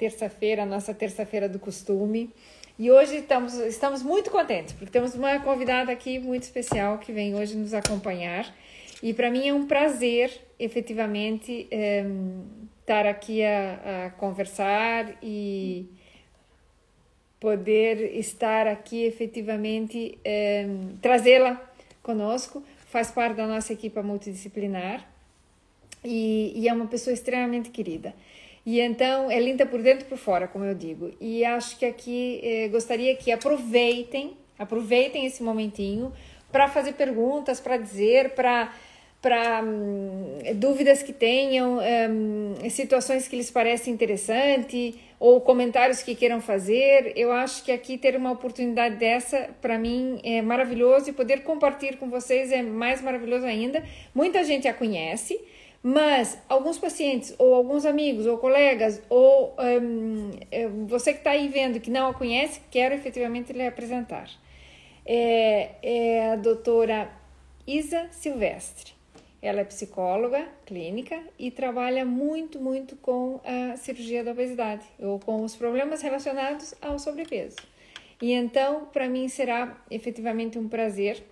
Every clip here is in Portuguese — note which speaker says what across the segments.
Speaker 1: terça-feira, nossa terça-feira do costume. E hoje estamos, estamos muito contentes, porque temos uma convidada aqui muito especial que vem hoje nos acompanhar. E para mim é um prazer, efetivamente, é, estar aqui a, a conversar e poder estar aqui efetivamente, é, trazê-la conosco, faz parte da nossa equipa multidisciplinar e, e, é uma pessoa extremamente querida. E então é linda por dentro e por fora, como eu digo. E acho que aqui eh, gostaria que aproveitem, aproveitem esse momentinho para fazer perguntas, para dizer, para para hum, dúvidas que tenham, hum, situações que lhes parecem interessante ou comentários que queiram fazer. Eu acho que aqui ter uma oportunidade dessa, para mim, é maravilhoso e poder compartilhar com vocês é mais maravilhoso ainda. Muita gente a conhece, mas alguns pacientes, ou alguns amigos, ou colegas, ou um, você que está aí vendo que não a conhece, quero efetivamente lhe apresentar. É, é a doutora Isa Silvestre. Ela é psicóloga clínica e trabalha muito, muito com a cirurgia da obesidade ou com os problemas relacionados ao sobrepeso. E então, para mim, será efetivamente um prazer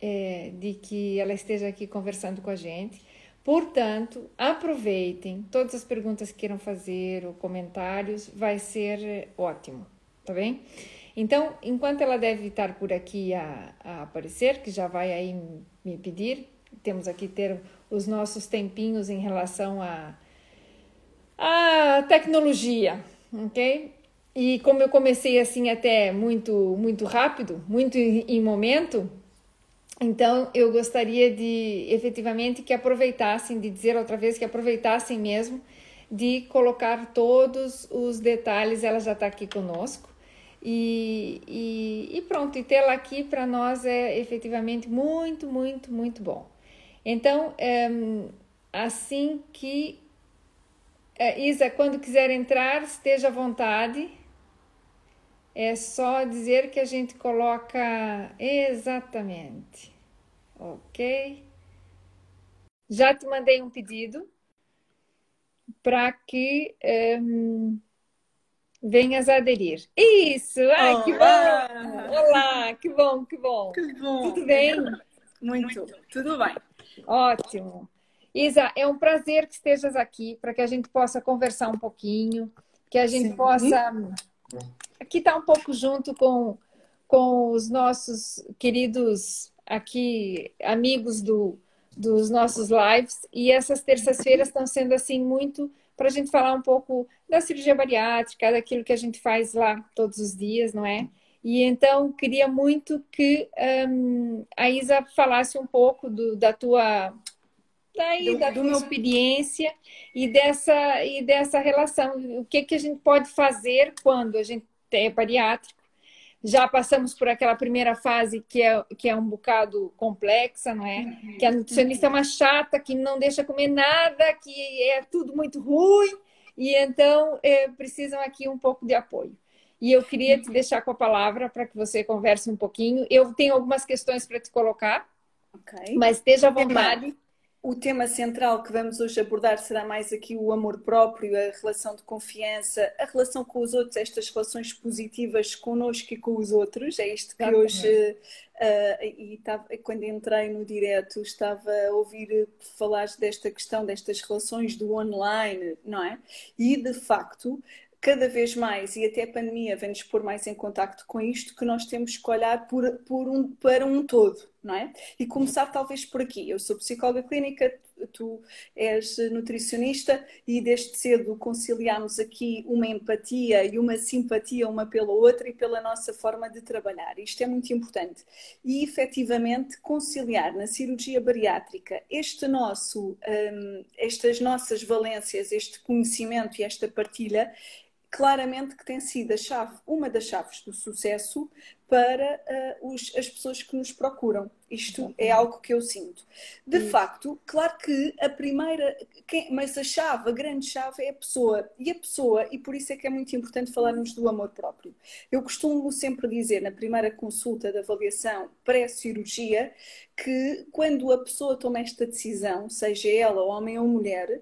Speaker 1: é, de que ela esteja aqui conversando com a gente. Portanto, aproveitem todas as perguntas que queiram fazer ou comentários, vai ser ótimo, tá bem? Então, enquanto ela deve estar por aqui a, a aparecer, que já vai aí me pedir, temos aqui ter os nossos tempinhos em relação à a, a tecnologia, ok? E como eu comecei assim até muito muito rápido, muito em, em momento, então eu gostaria de efetivamente que aproveitassem, de dizer outra vez que aproveitassem mesmo de colocar todos os detalhes. Ela já está aqui conosco. E, e, e, pronto, e tê-la aqui para nós é efetivamente muito, muito, muito bom. Então, um, assim que uh, Isa, quando quiser entrar, esteja à vontade. É só dizer que a gente coloca exatamente. Ok? Já te mandei um pedido para que um, venhas a aderir. Isso! Ai, Olá. que bom! Olá, que bom, que bom!
Speaker 2: Que bom!
Speaker 1: Tudo bem?
Speaker 2: Muito, tudo bem.
Speaker 1: Ótimo. Isa, é um prazer que estejas aqui para que a gente possa conversar um pouquinho, que a gente Sim. possa aqui estar tá um pouco junto com, com os nossos queridos aqui amigos do, dos nossos lives e essas terças-feiras estão sendo assim muito para a gente falar um pouco da cirurgia bariátrica, daquilo que a gente faz lá todos os dias, não é? E então queria muito que um, a Isa falasse um pouco do, da tua daí, do, da tua meu... experiência e dessa e dessa relação. O que que a gente pode fazer quando a gente bariátrico? Já passamos por aquela primeira fase que é, que é um bocado complexa, não é? Uhum. Que a nutricionista é uma chata, que não deixa comer nada, que é tudo muito ruim, e então é, precisam aqui um pouco de apoio. E eu queria te deixar com a palavra para que você converse um pouquinho. Eu tenho algumas questões para te colocar, okay. mas esteja à vontade.
Speaker 2: O tema central que vamos hoje abordar será mais aqui o amor próprio, a relação de confiança, a relação com os outros, estas relações positivas connosco e com os outros. É isto que Exatamente. hoje, uh, e tava, quando entrei no direto, estava a ouvir falar desta questão, destas relações do online, não é? E de facto, cada vez mais, e até a pandemia vem-nos pôr mais em contacto com isto, que nós temos que olhar por, por um, para um todo, não é? E começar talvez por aqui. Eu sou psicóloga clínica, tu és nutricionista e desde cedo conciliamos aqui uma empatia e uma simpatia uma pela outra e pela nossa forma de trabalhar. Isto é muito importante. E efetivamente conciliar na cirurgia bariátrica este nosso, um, estas nossas valências, este conhecimento e esta partilha claramente que tem sido a chave, uma das chaves do sucesso para uh, os, as pessoas que nos procuram. Isto é algo que eu sinto. De facto, claro que a primeira, quem, mas a chave, a grande chave é a pessoa. E a pessoa, e por isso é que é muito importante falarmos do amor próprio. Eu costumo sempre dizer na primeira consulta de avaliação pré-cirurgia que quando a pessoa toma esta decisão, seja ela homem ou mulher,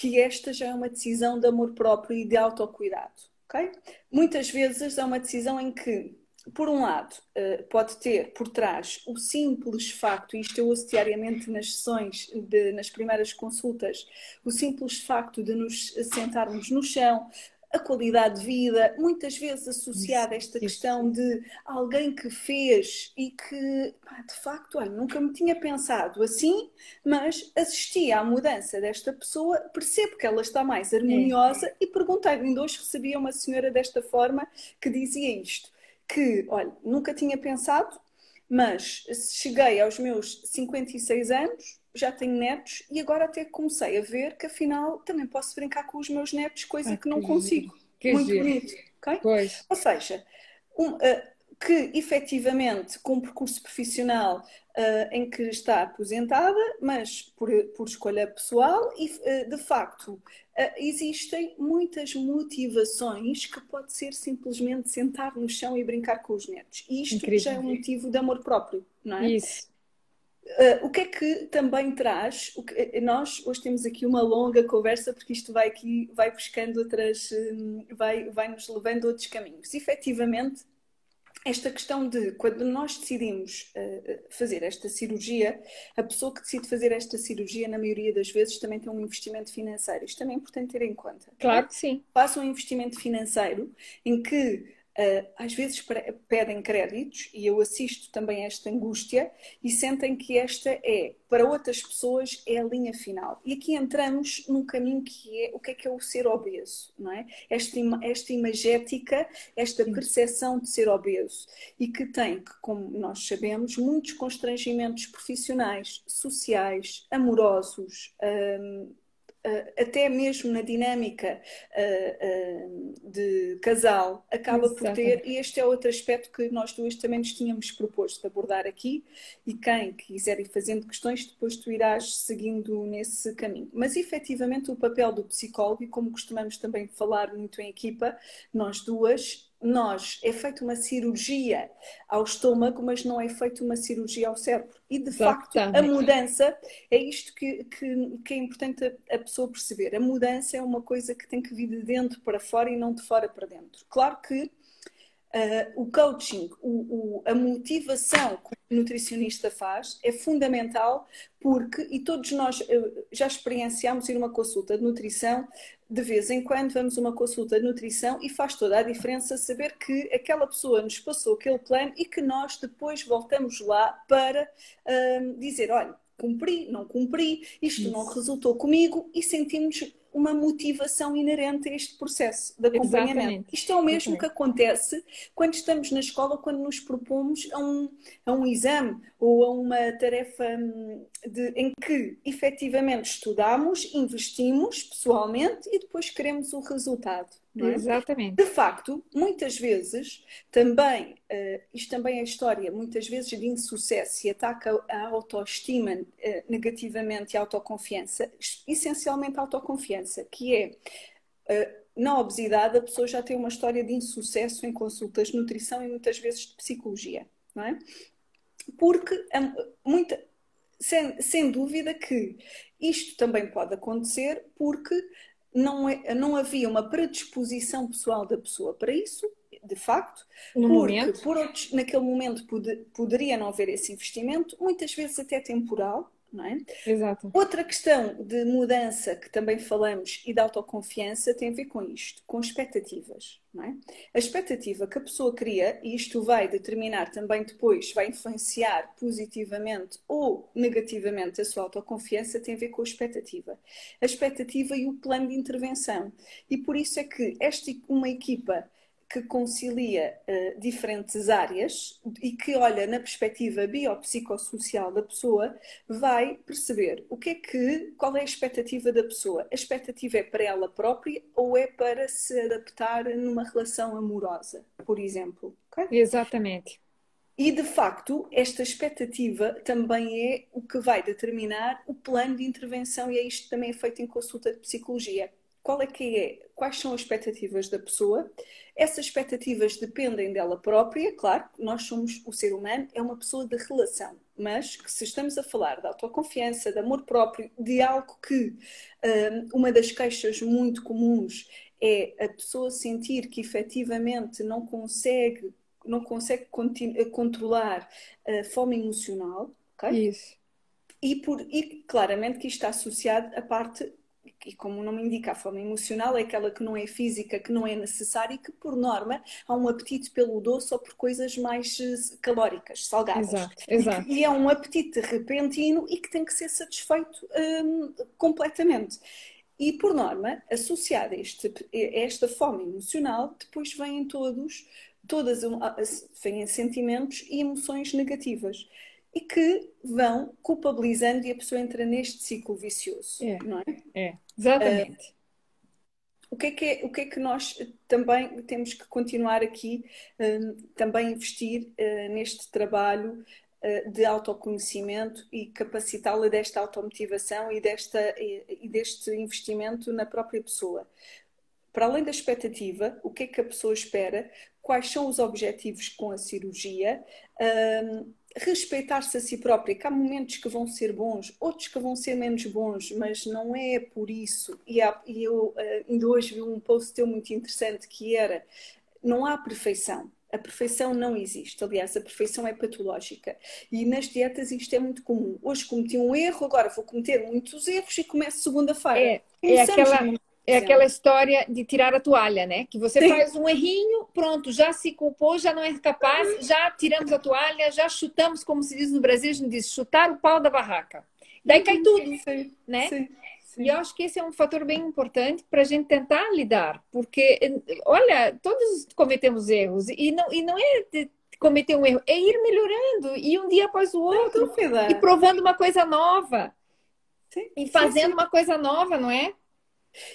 Speaker 2: que esta já é uma decisão de amor próprio e de autocuidado. Okay? Muitas vezes é uma decisão em que por um lado, eh, pode ter por trás o simples facto, isto eu ouço diariamente nas sessões, de, nas primeiras consultas, o simples facto de nos sentarmos no chão, a qualidade de vida, muitas vezes associada a esta questão de alguém que fez e que, de facto, olha, nunca me tinha pensado assim, mas assisti à mudança desta pessoa, percebo que ela está mais harmoniosa é. e perguntei, ainda hoje recebi uma senhora desta forma que dizia isto que, olha, nunca tinha pensado, mas cheguei aos meus 56 anos, já tenho netos e agora até comecei a ver que afinal também posso brincar com os meus netos, coisa ah, que não consigo. Que Muito giro. bonito. Okay? Pois. Ou seja, um, uh, que efetivamente com um percurso profissional uh, em que está aposentada, mas por, por escolha pessoal, e uh, de facto existem muitas motivações que pode ser simplesmente sentar no chão e brincar com os netos. E isto Incrível. já é um motivo de amor próprio, não é? Isso. Uh, o que é que também traz? Que, nós hoje temos aqui uma longa conversa porque isto vai aqui, vai buscando outras, um, vai, vai nos levando a outros caminhos. Efetivamente, esta questão de quando nós decidimos uh, fazer esta cirurgia, a pessoa que decide fazer esta cirurgia, na maioria das vezes, também tem um investimento financeiro. Isto também é importante ter em conta.
Speaker 1: Claro que sim.
Speaker 2: Faça um investimento financeiro em que às vezes pedem créditos e eu assisto também a esta angústia e sentem que esta é, para outras pessoas, é a linha final. E aqui entramos num caminho que é o que é que é o ser obeso, não é? Esta, esta imagética, esta percepção de ser obeso e que tem, como nós sabemos, muitos constrangimentos profissionais, sociais, amorosos, um, Uh, até mesmo na dinâmica uh, uh, de casal, acaba Exato. por ter, e este é outro aspecto que nós duas também nos tínhamos proposto de abordar aqui, e quem quiser ir fazendo questões, depois tu irás seguindo nesse caminho. Mas efetivamente o papel do psicólogo, e como costumamos também falar muito em equipa, nós duas, nós é feita uma cirurgia ao estômago, mas não é feita uma cirurgia ao cérebro. E de facto, a mudança é isto que, que, que, é importante a, a pessoa perceber. A mudança é uma coisa que tem que vir de dentro para fora e não de fora para dentro. Claro que Uh, o coaching, o, o, a motivação que o nutricionista faz é fundamental porque, e todos nós uh, já experienciamos ir uma consulta de nutrição, de vez em quando vamos uma consulta de nutrição e faz toda a diferença saber que aquela pessoa nos passou aquele plano e que nós depois voltamos lá para uh, dizer, olha, cumpri, não cumpri, isto Isso. não resultou comigo e sentimos uma motivação inerente a este processo de acompanhamento. Exatamente. Isto é o mesmo Exatamente. que acontece quando estamos na escola, quando nos propomos a um, a um exame ou a uma tarefa hum, de, em que efetivamente estudamos, investimos pessoalmente e depois queremos o resultado. É?
Speaker 1: Exatamente.
Speaker 2: De facto, muitas vezes, também, uh, isto também é história, muitas vezes de insucesso e ataca a autoestima uh, negativamente e a autoconfiança, essencialmente a autoconfiança, que é uh, na obesidade a pessoa já tem uma história de insucesso em consultas de nutrição e muitas vezes de psicologia, não é? Porque muita, sem, sem dúvida que isto também pode acontecer porque não, é, não havia uma predisposição pessoal da pessoa para isso, de facto, no porque momento. por outros, naquele momento pode, poderia não haver esse investimento, muitas vezes até temporal, não é?
Speaker 1: Exato.
Speaker 2: Outra questão de mudança que também falamos e de autoconfiança tem a ver com isto, com expectativas, não é? A expectativa que a pessoa cria, e isto vai determinar também depois, vai influenciar positivamente ou negativamente a sua autoconfiança, tem a ver com a expectativa. A expectativa e o plano de intervenção. E por isso é que esta uma equipa que concilia uh, diferentes áreas e que olha na perspectiva biopsicossocial da pessoa, vai perceber o que é que, qual é a expectativa da pessoa. A expectativa é para ela própria ou é para se adaptar numa relação amorosa, por exemplo.
Speaker 1: Okay? Exatamente.
Speaker 2: E de facto, esta expectativa também é o que vai determinar o plano de intervenção, e é isto também é feito em consulta de psicologia qual é que é, quais são as expectativas da pessoa. Essas expectativas dependem dela própria, claro, nós somos, o ser humano é uma pessoa de relação, mas que se estamos a falar de autoconfiança, de amor próprio, de algo que um, uma das queixas muito comuns é a pessoa sentir que efetivamente não consegue, não consegue controlar a fome emocional, ok?
Speaker 1: Isso.
Speaker 2: E, por, e claramente que isto está associado à parte e como o nome indica, a fome emocional é aquela que não é física, que não é necessária e que, por norma, há um apetite pelo doce ou por coisas mais eh, calóricas, salgadas.
Speaker 1: Exato, exato.
Speaker 2: E, e é um apetite repentino e que tem que ser satisfeito hum, completamente. E, por norma, associada a, este, a esta fome emocional, depois vêm todos, todas vêm sentimentos e emoções negativas e que vão culpabilizando e a pessoa entra neste ciclo vicioso,
Speaker 1: é,
Speaker 2: não é?
Speaker 1: É, exatamente. Uh,
Speaker 2: o que, é que é, o que é que nós também temos que continuar aqui, um, também investir uh, neste trabalho uh, de autoconhecimento e capacitá-la desta automotivação e, desta, e, e deste investimento na própria pessoa? Para além da expectativa, o que é que a pessoa espera? Quais são os objetivos com a cirurgia? Um, respeitar-se a si própria, que há momentos que vão ser bons, outros que vão ser menos bons, mas não é por isso. E, há, e eu uh, ainda hoje vi um post teu muito interessante que era: não há perfeição. A perfeição não existe. Aliás, a perfeição é patológica. E nas dietas isto é muito comum. Hoje cometi um erro, agora vou cometer muitos erros e começo segunda-feira.
Speaker 1: É, é aquela, é aquela história de tirar a toalha, né? Que você Sim. faz um errinho, pronto, já se culpou, já não é capaz, já tiramos a toalha, já chutamos, como se diz no Brasil, a gente diz chutar o pau da barraca. Daí cai tudo, Sim. né? Sim. E eu acho que esse é um fator bem importante para a gente tentar lidar, porque, olha, todos cometemos erros e não, e não é cometer um erro, é ir melhorando e um dia após o outro e provando uma coisa nova sim, e fazendo sim, sim. uma coisa nova, não é?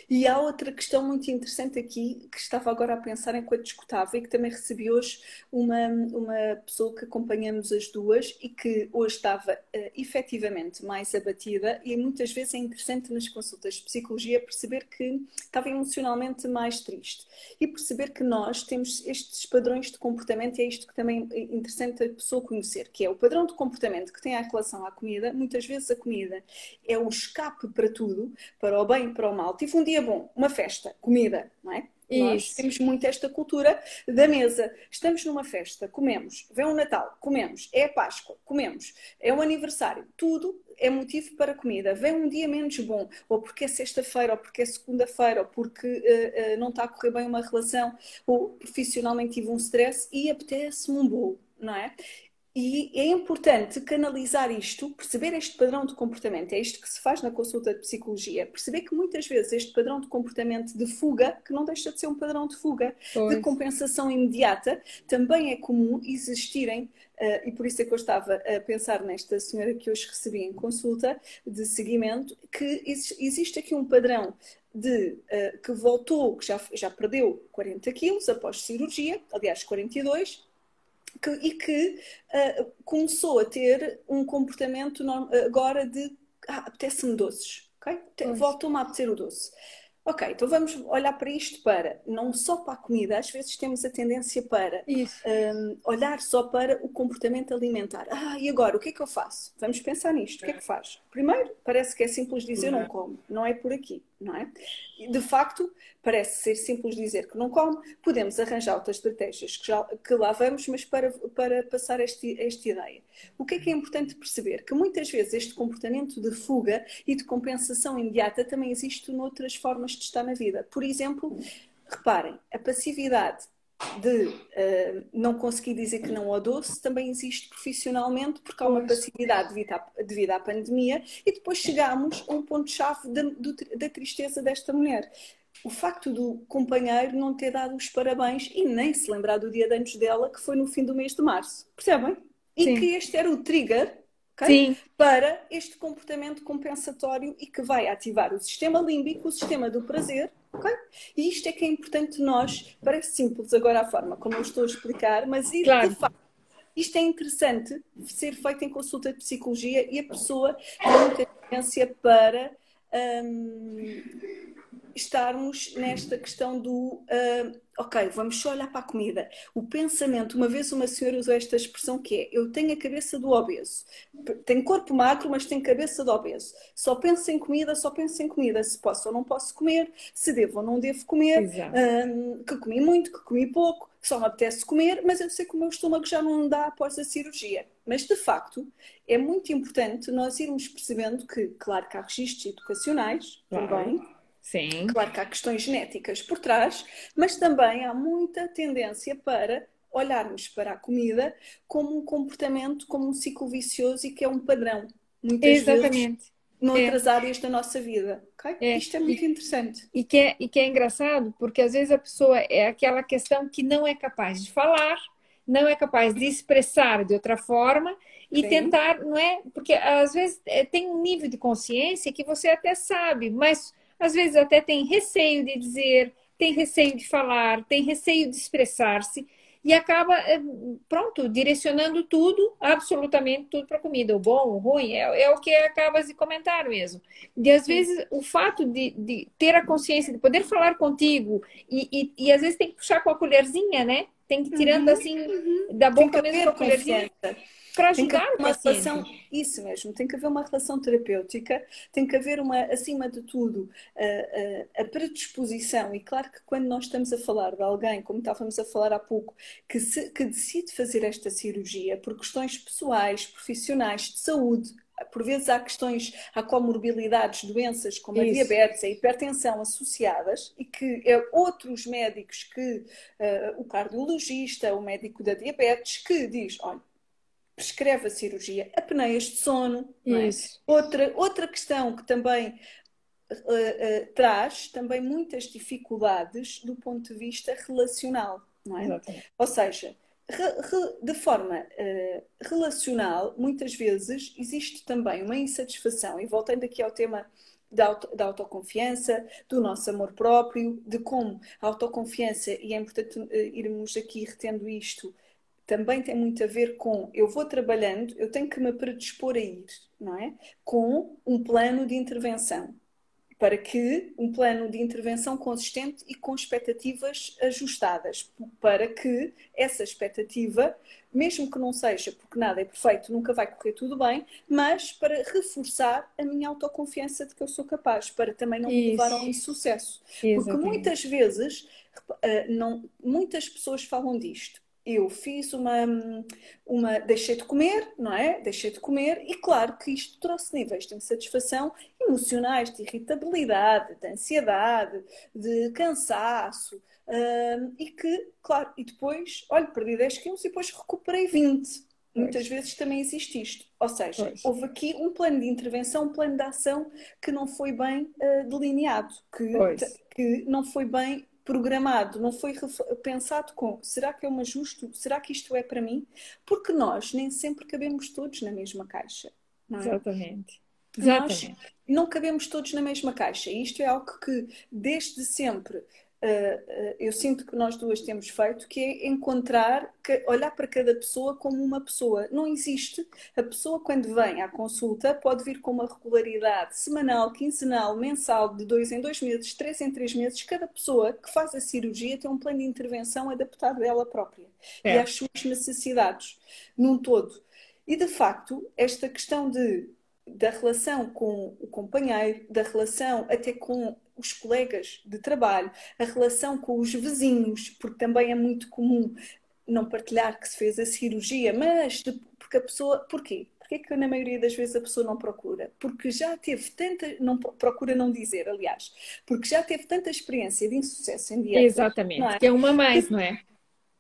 Speaker 2: E há outra questão muito interessante aqui que estava agora a pensar enquanto escutava e que também recebi hoje uma, uma pessoa que acompanhamos as duas e que hoje estava uh, efetivamente mais abatida e muitas vezes é interessante nas consultas de psicologia perceber que estava emocionalmente mais triste e perceber que nós temos estes padrões de comportamento e é isto que também é interessante a pessoa conhecer, que é o padrão de comportamento que tem a relação à comida, muitas vezes a comida é o escape para tudo, para o bem e para o mal tive um dia bom, uma festa, comida, não é? Isso. Nós temos muito esta cultura da mesa. Estamos numa festa, comemos. Vem um Natal, comemos. É a Páscoa, comemos. É um aniversário. Tudo é motivo para comida. Vem um dia menos bom, ou porque é sexta-feira, ou porque é segunda-feira, ou porque uh, uh, não está a correr bem uma relação, ou profissionalmente tive um stress e apetece-me um bolo, não é? E é importante canalizar isto, perceber este padrão de comportamento. É isto que se faz na consulta de psicologia. Perceber que muitas vezes este padrão de comportamento de fuga, que não deixa de ser um padrão de fuga, pois. de compensação imediata, também é comum existirem. Uh, e por isso é que eu estava a pensar nesta senhora que hoje recebi em consulta de seguimento, que existe aqui um padrão de uh, que voltou, que já, já perdeu 40 quilos após cirurgia, aliás, 42, que, e que uh, começou a ter um comportamento agora de ah, apetece-me doces, ok? Voltou-me a apetecer o doce. Ok, então vamos olhar para isto para, não só para a comida, às vezes temos a tendência para um, olhar só para o comportamento alimentar. Ah, e agora, o que é que eu faço? Vamos pensar nisto, o que é que faz? Primeiro, parece que é simples dizer não como, não é por aqui, não é? De facto, parece ser simples dizer que não come, podemos arranjar outras estratégias que, já, que lá vamos, mas para, para passar este, esta ideia. O que é que é importante perceber? Que muitas vezes este comportamento de fuga e de compensação imediata também existe noutras formas de estar na vida. Por exemplo, reparem, a passividade de uh, não conseguir dizer que não ao doce também existe profissionalmente porque há uma passividade devido à, devido à pandemia e depois chegamos a um ponto-chave da, da tristeza desta mulher o facto do companheiro não ter dado os parabéns e nem se lembrar do dia de anos dela, que foi no fim do mês de março. Percebem? E Sim. que este era o trigger okay? para este comportamento compensatório e que vai ativar o sistema límbico, o sistema do prazer. E isto é que é importante nós, parece simples agora a forma como eu estou a explicar, mas claro. facto isto é interessante ser feito em consulta de psicologia e a pessoa tem muita tendência para hum, estarmos nesta questão do uh, ok, vamos só olhar para a comida. O pensamento, uma vez uma senhora usou esta expressão que é: eu tenho a cabeça do obeso. Tenho corpo magro, mas tenho cabeça do obeso. Só penso em comida, só penso em comida. Se posso ou não posso comer, se devo ou não devo comer, hum, que comi muito, que comi pouco, só me apetece comer, mas eu sei que o meu estômago já não dá após a cirurgia. Mas de facto, é muito importante nós irmos percebendo que, claro que há registros educacionais claro. também
Speaker 1: Sim.
Speaker 2: Claro que há questões genéticas por trás, mas também há muita tendência para olharmos para a comida como um comportamento, como um ciclo vicioso e que é um padrão.
Speaker 1: Muitas Exatamente.
Speaker 2: vezes noutras é. áreas da nossa vida. Okay? É. Isto é muito e, interessante.
Speaker 1: E que, é, e que é engraçado, porque às vezes a pessoa é aquela questão que não é capaz de falar, não é capaz de expressar de outra forma e Sim. tentar, não é? Porque às vezes é, tem um nível de consciência que você até sabe, mas às vezes até tem receio de dizer, tem receio de falar, tem receio de expressar-se e acaba, eh, pronto, direcionando tudo, absolutamente tudo para a comida. O bom, o ruim, é, é, o que acaba de comentar mesmo. E às vezes o fato de, de ter a consciência, de poder falar contigo, e, e, e, às vezes tem que puxar com a colherzinha, né? Tem que ir tirando uhum, assim uhum. da boca mesmo com a colherzinha. Confiança para ajudar
Speaker 2: uma relação isso mesmo tem que haver uma relação terapêutica tem que haver uma acima de tudo a, a, a, predisposição e claro que quando nós estamos a falar de alguém como estávamos a falar há pouco que, se, que decide fazer esta cirurgia por questões pessoais profissionais de saúde por vezes há questões, há comorbilidades, doenças como Isso. a diabetes, a hipertensão associadas e que é outros médicos que uh, o cardiologista, o médico da diabetes, que diz, olha, prescreve a cirurgia, apneias de sono. É? Outra, outra questão que também uh, uh, traz também muitas dificuldades do ponto de vista relacional. É? Ou seja, re, re, de forma uh, relacional, muitas vezes existe também uma insatisfação, e voltando aqui ao tema da, auto, da, autoconfiança, do nosso amor próprio, de como a autoconfiança, e é importante irmos aqui retendo isto, também tem muito a ver com eu vou trabalhando, eu tenho que me predispor a ir, não é? Com um plano de intervenção. Para que um plano de intervenção consistente e com expectativas ajustadas, para que essa expectativa, mesmo que não seja, porque nada é perfeito, nunca vai correr tudo bem, mas para reforçar a minha autoconfiança de que eu sou capaz, para também não me levar ao insucesso. Porque muitas vezes, eh, não, muitas pessoas falam disto eu fiz uma, uma. deixei de comer, não é? Deixei de comer, e claro que isto trouxe níveis de insatisfação emocionais, de irritabilidade, de ansiedade, de cansaço, um, e que, claro, e depois, olha, perdi 10 quilos e depois recuperei 20. Muitas vezes também existe isto. Ou seja, pois. houve aqui um plano de intervenção, um plano de ação que não foi bem uh, delineado, que, que não foi bem programado, não foi pensado com será que é um ajuste? Será que isto é para mim? Porque nós nem sempre cabemos todos na mesma caixa.
Speaker 1: É? Exatamente.
Speaker 2: Exatamente. Nós não cabemos todos na mesma caixa. E isto é algo que desde sempre eu sinto que nós duas temos feito, que é encontrar, olhar para cada pessoa como uma pessoa. Não existe. A pessoa, quando vem à consulta, pode vir com uma regularidade semanal, quinzenal, mensal, de dois em dois meses, três em três meses. Cada pessoa que faz a cirurgia tem um plano de intervenção adaptado a ela própria é. e às suas necessidades, num todo. E de facto, esta questão de da relação com o companheiro, da relação até com os colegas de trabalho, a relação com os vizinhos, porque também é muito comum não partilhar que se fez a cirurgia, mas porque a pessoa. Porquê? Porquê que na maioria das vezes a pessoa não procura? Porque já teve tanta. Não, procura não dizer, aliás. Porque já teve tanta experiência de insucesso em dia.
Speaker 1: Exatamente, é? que é uma mais, não é?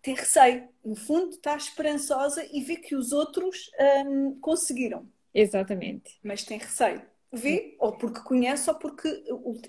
Speaker 2: Tem receio. No fundo, está esperançosa e vê que os outros hum, conseguiram.
Speaker 1: Exatamente.
Speaker 2: Mas tem receio vê, ou porque conhece, ou porque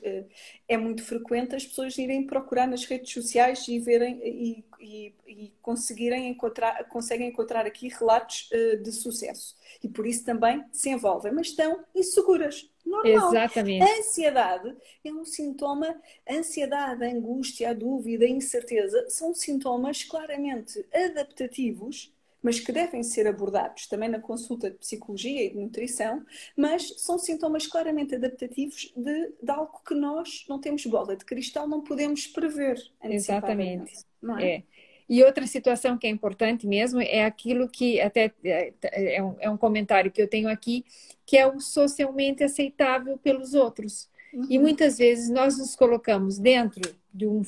Speaker 2: eh, é muito frequente as pessoas irem procurar nas redes sociais e verem e, e, e conseguirem encontrar, conseguem encontrar aqui relatos uh, de sucesso. E por isso também se envolvem, mas estão inseguras. Normal.
Speaker 1: Exatamente.
Speaker 2: A ansiedade é um sintoma, a ansiedade, a angústia, a dúvida, a incerteza são sintomas claramente adaptativos mas que devem ser abordados também na consulta de psicologia e de nutrição, mas são sintomas claramente adaptativos de, de algo que nós não temos bola de cristal, não podemos prever.
Speaker 1: Exatamente. É? é. E outra situação que é importante mesmo é aquilo que até é, é um, é um comentário que eu tenho aqui, que é o socialmente aceitável pelos outros. Uhum. E muitas vezes nós nos colocamos dentro de um,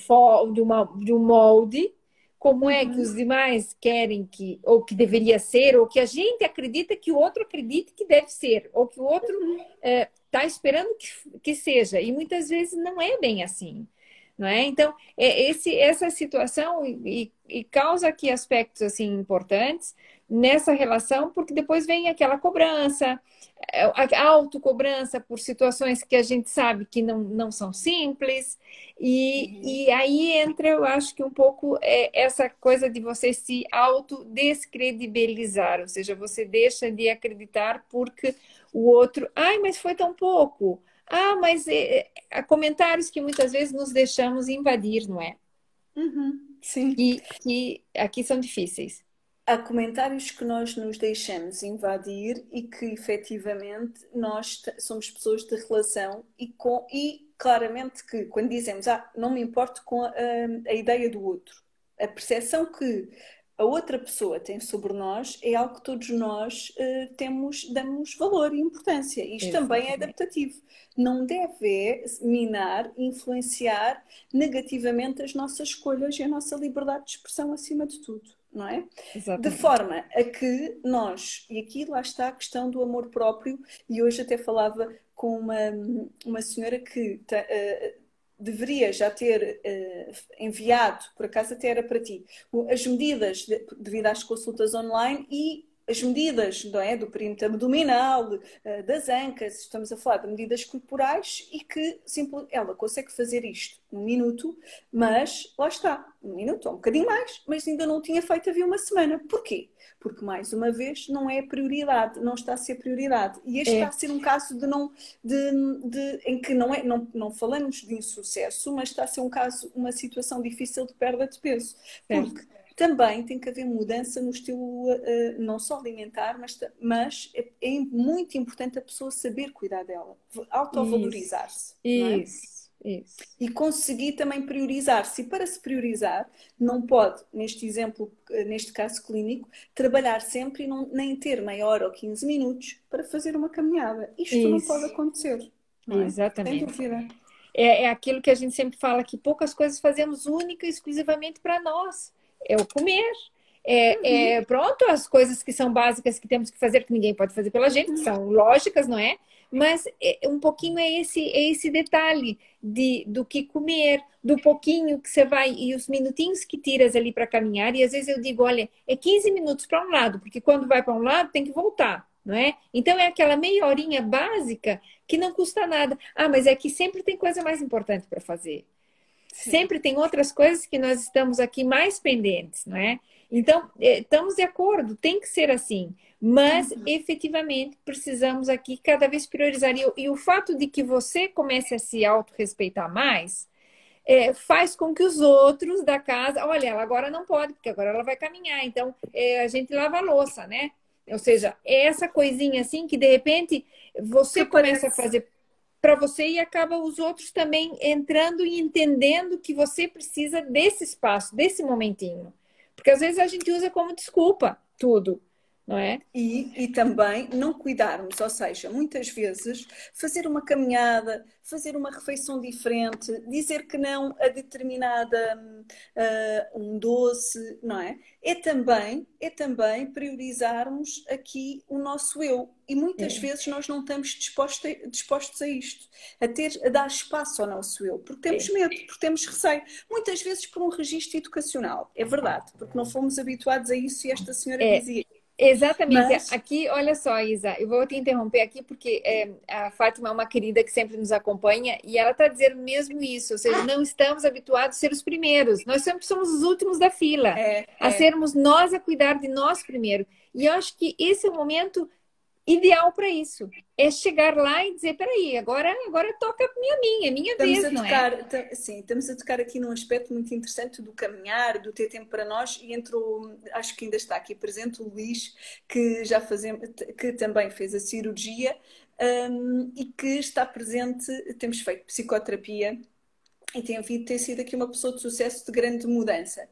Speaker 1: de uma, de um molde, como é que uhum. os demais querem que, ou que deveria ser, ou que a gente acredita que o outro acredita que deve ser, ou que o outro está uhum. é, tá esperando que, que seja. E muitas vezes não é bem assim não é? Então, é esse, essa situação e, e, causa aqui aspectos assim importantes nessa relação, porque depois vem aquela cobrança, é, a autocobrança por situações que a gente sabe que não, não são simples, e, uhum. e aí entra, eu acho que um pouco é, essa coisa de você se autodescredibilizar, ou seja, você deixa de acreditar porque o outro, ai, mas foi tão pouco ah, mas é, há comentários que muitas vezes nos deixamos invadir, não é?
Speaker 2: Uhum, sim.
Speaker 1: E que aqui são difíceis.
Speaker 2: Há comentários que nós nos deixamos invadir e que efetivamente nós somos pessoas de relação e, com, e claramente que quando dizemos ah, não me importo com a, a ideia do outro, a percepção que a outra pessoa tem sobre nós é algo que todos nós uh, temos, damos valor e importância. Isto também é adaptativo. Não deve minar, influenciar negativamente as nossas escolhas e a nossa liberdade de expressão acima de tudo. Não é? Exatamente. De forma a que nós, e aqui lá está a questão do amor próprio, e hoje até falava com uma, uma senhora que uh, deveria já ter uh, enviado, por acaso até era para ti, as medidas de, devido às consultas online e as medidas não é, do perímetro abdominal, uh, das ancas, estamos a falar de medidas corporais e que simples, ela consegue fazer isto num minuto, mas lá está, um minuto ou um bocadinho mais, mas ainda não tinha feito havia uma semana. Porquê? porque mais uma vez não é prioridade, não está a ser prioridade. E este é. está a ser um caso de não, de, de, em que não, é, não, não falamos de insucesso, mas está a ser um caso, uma situação difícil de perda de peso. Porque. Também tem que haver mudança no estilo uh, não só alimentar, mas, mas é, é, muito importante a pessoa saber cuidar dela, autovalorizar-se.
Speaker 1: Isso. Isso.
Speaker 2: E conseguir também priorizar-se. E para se priorizar, não pode, neste exemplo, neste caso clínico, trabalhar sempre e não, nem ter meia hora ou 15 minutos para fazer uma caminhada. Isto Isso. não pode acontecer. Não
Speaker 1: é? Exatamente. Sem dúvida. É, é aquilo que a gente sempre fala, que poucas coisas fazemos única e exclusivamente para nós. É o comer, é, uhum. é, pronto, as coisas que são básicas que temos que fazer, que ninguém pode fazer pela gente, que uhum. são lógicas, não é? Mas é, um pouquinho é esse, é esse detalhe de, do que comer, do pouquinho que você vai e os minutinhos que tiras ali para caminhar. E às vezes eu digo, olha, é 15 minutos para um lado, porque quando vai para um lado tem que voltar. Não é? Então é aquela meia horinha básica que não custa nada. Ah, mas é que sempre tem coisa mais importante para fazer. Sim. Sempre tem outras coisas que nós estamos aqui mais pendentes, não é? Então, é, estamos de acordo, tem que ser assim. Mas, uhum. efetivamente, precisamos aqui cada vez priorizar. E, e, o fato de que você comece a se autorrespeitar mais é, faz com que os outros da casa, olha, ela agora não pode, porque agora ela vai caminhar. Então, é, a gente lava a louça, né? Ou seja, é essa coisinha assim que, de repente, você começa a fazer para você e acaba os outros também entrando e entendendo que você precisa desse espaço, desse momentinho. Porque às vezes a gente usa como desculpa tudo, não é?
Speaker 2: E, e também não cuidarmos, ou seja, muitas vezes fazer uma caminhada, fazer uma refeição diferente, dizer que não a determinada uh, um doce, não é? É também, é também priorizarmos aqui o nosso eu. E muitas é. vezes nós não estamos dispostos a, dispostos a isto, a, ter, a dar espaço ao nosso eu, porque temos é. medo, porque temos receio. Muitas vezes por um registro educacional, é verdade, porque não fomos habituados a isso e esta senhora é. dizia
Speaker 1: Exatamente. Mas... Aqui, olha só, Isa, eu vou te interromper aqui porque é, a Fátima é uma querida que sempre nos acompanha e ela está dizendo mesmo isso, ou seja, não estamos habituados a ser os primeiros, nós sempre somos os últimos da fila, é, a é. sermos nós a cuidar de nós primeiro. E eu acho que esse é o momento ideal para isso. É chegar lá e dizer, peraí, agora, agora toca minha minha, minha
Speaker 2: estamos
Speaker 1: vez,
Speaker 2: a tocar, é? Sim, estamos a tocar aqui num aspecto muito interessante do caminhar, do ter tempo para nós e entrou, acho que ainda está aqui presente o Luís, que já fazemos, que também fez a cirurgia um, e que está presente, temos feito psicoterapia e tem, havido, tem sido aqui uma pessoa de sucesso de grande mudança.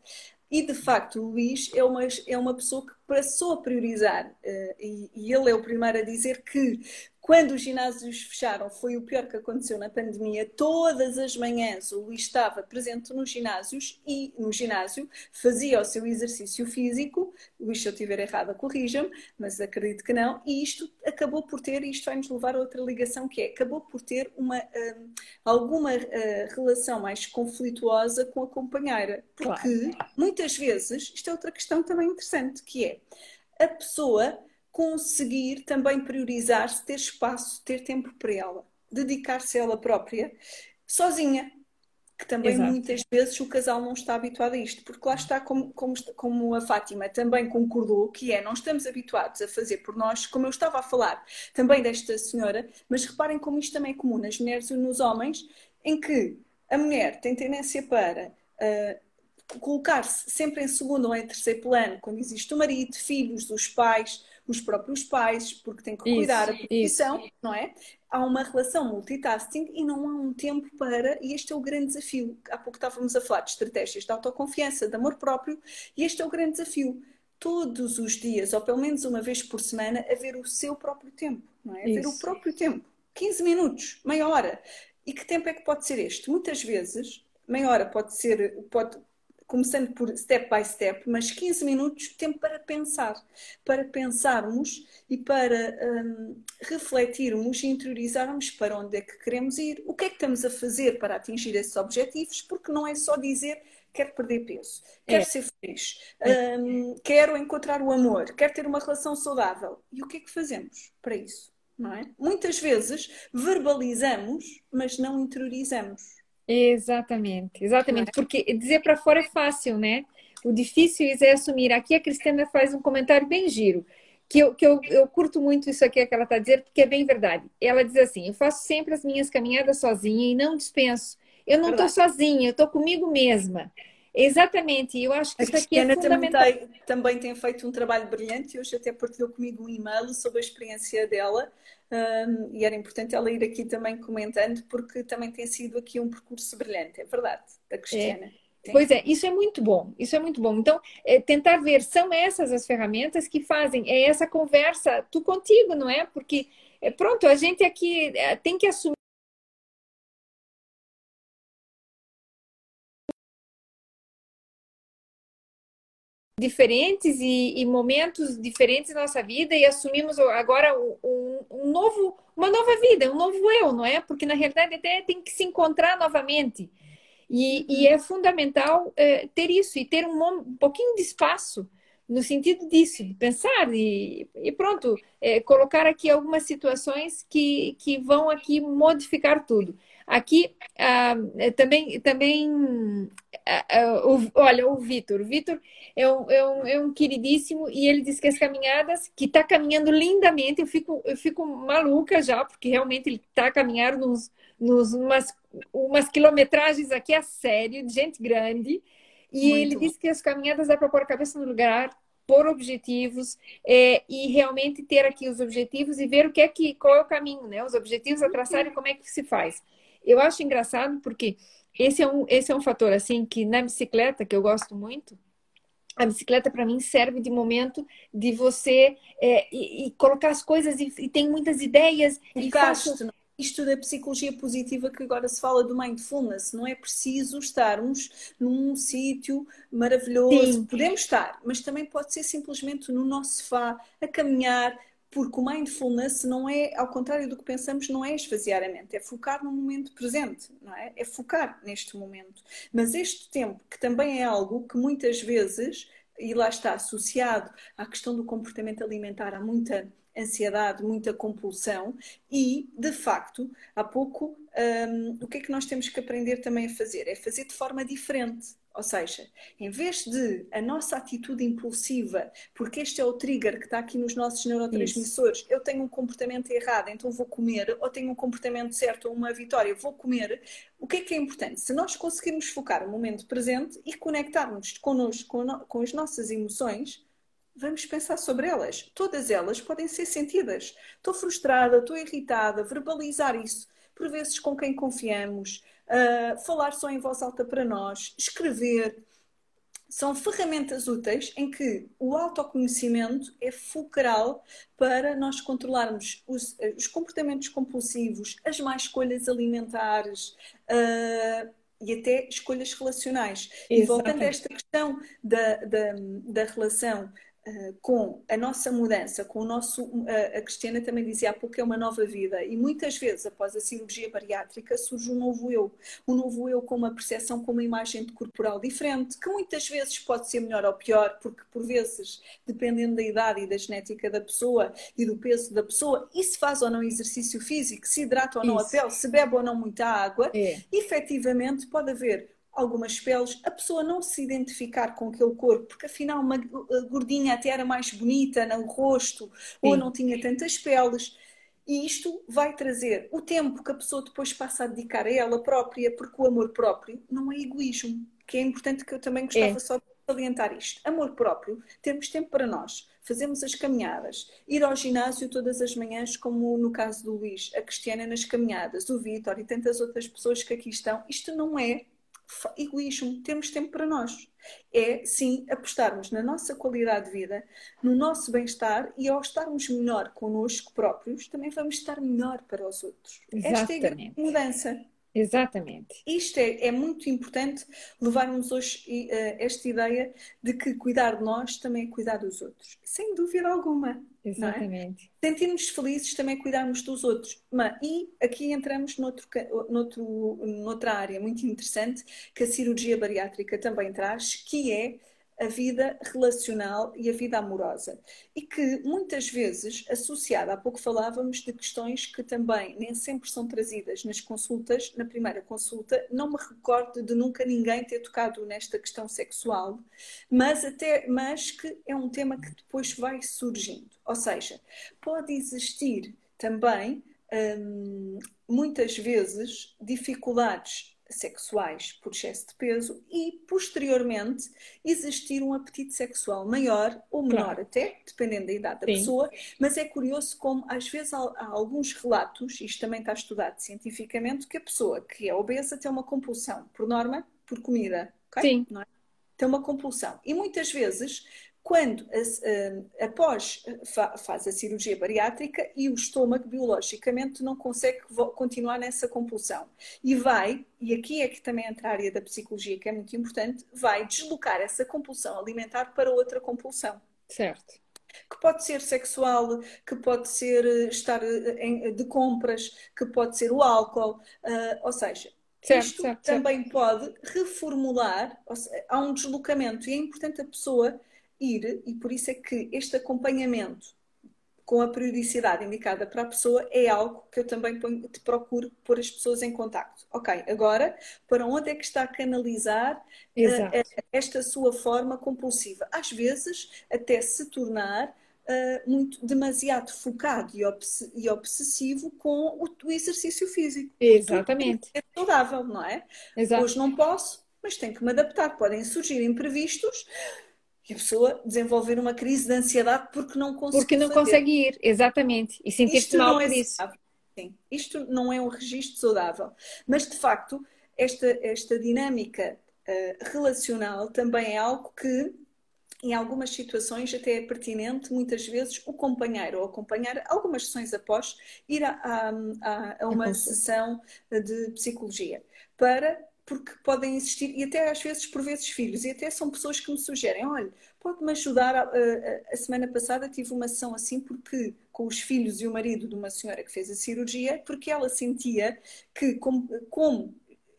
Speaker 2: E de facto, o Luís é uma, é uma pessoa que passou a priorizar, uh, e, e, ele é o primeiro a dizer que quando os ginásios fecharam, foi o pior que aconteceu na pandemia. Todas as manhãs o Luís estava presente nos ginásios e no ginásio fazia o seu exercício físico. Luís, se eu estiver errada, corrija-me, mas acredito que não. E isto acabou por ter, e isto vai nos levar a outra ligação, que é, acabou por ter uma, um, alguma uh, relação mais conflituosa com a companheira. Porque claro. muitas vezes, isto é outra questão também interessante, que é a pessoa conseguir também priorizar-se, ter espaço, ter tempo para ela, dedicar-se a ela própria, sozinha. Que também Exato. muitas vezes o casal não está habituado a isto, porque lá está, como, como, como a Fátima também concordou, que é, não estamos habituados a fazer por nós, como eu estava a falar também desta senhora, mas reparem como isto também é comum nas mulheres e nos homens, em que a mulher tem tendência para uh, colocar-se sempre em segundo ou em terceiro plano quando existe o marido, filhos, os pais, os próprios pais, porque têm que cuidar isso, a profissão, não é? Há uma relação multitasking e não há um tempo para, e este é o grande desafio. Há pouco estávamos a falar de estratégias de autoconfiança, de amor próprio, e este é o grande desafio. Todos os dias, ou pelo menos uma vez por semana, haver o seu próprio tempo, não é? Haver o próprio tempo. 15 minutos, meia hora. E que tempo é que pode ser este? Muitas vezes, meia hora pode ser, pode, começando por step by step, mas 15 minutos tempo para pensar, para pensarmos e para um, refletirmos e interiorizarmos para onde é que queremos ir, o que é que estamos a fazer para atingir esses objetivos, porque não é só dizer quero perder peso, quero é. ser feliz, é. um, quero encontrar o amor, quero ter uma relação saudável. E o que é que fazemos para isso? É? Muitas vezes verbalizamos, mas não interiorizamos.
Speaker 1: Exatamente, exatamente. Porque dizer para fora é fácil, né? O difícil é assumir. Aqui a Cristina faz um comentário bem giro, que eu, que eu, eu curto muito isso aqui que ela está dizendo, porque é bem verdade. Ela diz assim: eu faço sempre as minhas caminhadas sozinha e não dispenso. Eu não estou sozinha, eu estou comigo mesma. Exatamente, eu acho que a isso aqui é fundamental.
Speaker 2: Também tem, também tem feito um trabalho brilhante e hoje até partilhou comigo um e-mail sobre a experiência dela um, e era importante ela ir aqui também comentando, porque também tem sido aqui um percurso brilhante, é verdade, da Cristiana.
Speaker 1: É. Pois é, isso é muito bom, isso é muito bom. Então, é, tentar ver, são essas as ferramentas que fazem, é essa conversa, tu contigo, não é? Porque, é, pronto, a gente aqui é, tem que assumir diferentes e, e, momentos diferentes na nossa vida e assumimos agora um, um, novo, uma nova vida, um novo eu, não é? Porque na realidade até tem que se encontrar novamente. E, e é fundamental é, ter isso e ter um, um, pouquinho de espaço no sentido disso, de pensar e, e pronto, é, colocar aqui algumas situações que, que vão aqui modificar tudo. Aqui ah, também, também ah, ah, o, olha, o Vitor. O Vitor é um, é, um, é um queridíssimo e ele diz que as caminhadas, que está caminhando lindamente, eu fico, eu fico maluca já, porque realmente ele está caminhando nos, nos umas, umas quilometragens aqui a sério, de gente grande. E Muito ele diz que as caminhadas dá para pôr a cabeça no lugar, por objetivos é, e realmente ter aqui os objetivos e ver o que é que qual é o caminho, né? Os objetivos a traçar e como é que se faz. Eu acho engraçado porque esse é um, esse é um fator assim que na bicicleta, que eu gosto muito, a bicicleta para mim serve de momento de você é, e, e, colocar as coisas e, e, tem muitas ideias.
Speaker 2: O e gasto, faço... isto da psicologia positiva que agora se fala do mindfulness, não é preciso estarmos num sítio maravilhoso. Sim. Podemos estar, mas também pode ser simplesmente no nosso sofá, a caminhar, porque o mindfulness não é, ao contrário do que pensamos, não é esvaziar a mente, é focar no momento presente, não é? É focar neste momento. Mas este tempo, que também é algo que muitas vezes, e lá está associado à questão do comportamento alimentar, há muita ansiedade, muita compulsão e, de facto, há pouco, um, o que é que nós temos que aprender também a fazer? É fazer de forma diferente Ou seja, em vez de a nossa atitude impulsiva, porque este é o trigger que está aqui nos nossos neurotransmissores, Isso. eu tenho um comportamento errado, então vou comer, ou tenho um comportamento certo ou uma vitória, vou comer. O que é que é importante? Se nós conseguirmos focar o momento presente e conectarmos connosco, com, no, com as nossas emoções, vamos pensar sobre elas. Todas elas podem ser sentidas. Estou frustrada, estou irritada, verbalizar isso, por vezes com quem confiamos, uh, falar só em voz alta para nós, escrever. São ferramentas úteis em que o autoconhecimento é fulcral para nós controlarmos os, os comportamentos compulsivos, as más escolhas alimentares, uh, e até escolhas relacionais. Exatamente. E voltando a esta questão da, da, da relação eh, com a nossa mudança, com o nosso. a Cristiana também dizia há pouco é uma nova vida, e muitas vezes após a cirurgia bariátrica surge um novo eu. Um novo eu com uma percepção, com uma imagem de corporal diferente, que muitas vezes pode ser melhor ou pior, porque por vezes, dependendo da idade e da genética da pessoa e do peso da pessoa, e se faz ou não exercício físico, se hidrata ou não Isso. a pele, se bebe ou não muita água, é. efetivamente pode haver algumas peles, a pessoa não se identificar com aquele corpo, porque afinal uma gordinha até era mais bonita no rosto, Sim. ou não tinha tantas peles. E isto vai trazer o tempo que a pessoa depois passa a dedicar a ela própria, porque o amor próprio não é egoísmo, que é importante que eu também gostava é. só de salientar isto. Amor próprio, termos tempo para nós, fazemos as caminhadas, ir ao ginásio todas as manhãs, como no caso do Luís, a Cristiana nas caminhadas, o Vitor e tantas outras pessoas que aqui estão, isto não é egoísmo, temos tempo para nós. É sim apostarmos na nossa qualidade de vida, no nosso bem-estar e ao estarmos melhor connosco próprios, também vamos estar melhor para os outros. Exatamente. Esta é a mudança.
Speaker 1: Exatamente.
Speaker 2: Isto é, é muito importante levarmos hoje uh, esta ideia de que cuidar de nós também é cuidar dos outros. Sem dúvida alguma.
Speaker 1: É? Exatamente.
Speaker 2: É? Sentirmos felizes também é cuidarmos dos outros. Mas, e aqui entramos noutro, noutro, noutra área muito interessante que a cirurgia bariátrica também traz, que é a vida relacional e a vida amorosa. E que muitas vezes associada, há pouco falávamos de questões que também nem sempre são trazidas nas consultas, na primeira consulta, não me recordo de nunca ninguém ter tocado nesta questão sexual, mas até mas que é um tema que depois vai surgindo. Ou seja, pode existir também hum, muitas vezes dificuldades sexuais por excesso de peso e, posteriormente, existir um apetite sexual maior ou menor claro. até, dependendo da idade da Sim. pessoa, mas é curioso como às vezes há, há, alguns relatos, isto também está estudado cientificamente, que a pessoa que é obesa tem uma compulsão, por norma, por comida. Okay? Sim. É? Tem uma compulsão. E muitas vezes quando após faz a cirurgia bariátrica e o estômago biologicamente não consegue continuar nessa compulsão e vai, e aqui é que também entra a área da psicologia que é muito importante, vai deslocar essa compulsão alimentar para outra compulsão.
Speaker 1: Certo
Speaker 2: que pode ser sexual, que pode ser eh, estar eh, de compras, que pode ser o álcool, uh, ou seja, certo, isto certo, também certo. pode reformular, seja, há um deslocamento e é importante a pessoa ir, e por isso é que este acompanhamento com a periodicidade indicada para a pessoa é algo que eu também ponho, te procuro pôr as pessoas em contacto. Ok, agora, para onde é que está a canalizar uh, esta sua forma compulsiva? Às vezes, até se tornar uh, muito demasiado focado e, obs e obsessivo com o, o, exercício físico.
Speaker 1: Exatamente.
Speaker 2: É saudável, não é? Exato. Hoje não posso, mas tenho que me adaptar. Podem surgir imprevistos e a pessoa desenvolver uma crise de ansiedade porque não consegue.
Speaker 1: Porque não fazer. consegue ir, exatamente. E sentir-se mal é por isso.
Speaker 2: Sim. Isto não é um registro saudável. Mas, de facto, esta, esta dinâmica uh, relacional também é algo que, em algumas situações, até é pertinente, muitas vezes, o companheiro ou acompanhar algumas sessões após ir a, a, a, a uma sessão de psicologia para porque podem existir, e até às vezes por vezes filhos, e até são pessoas que me sugerem, olha, pode-me ajudar, a, a, a, semana passada tive uma sessão assim porque com os filhos e o marido de uma senhora que fez a cirurgia, porque ela sentia que como, como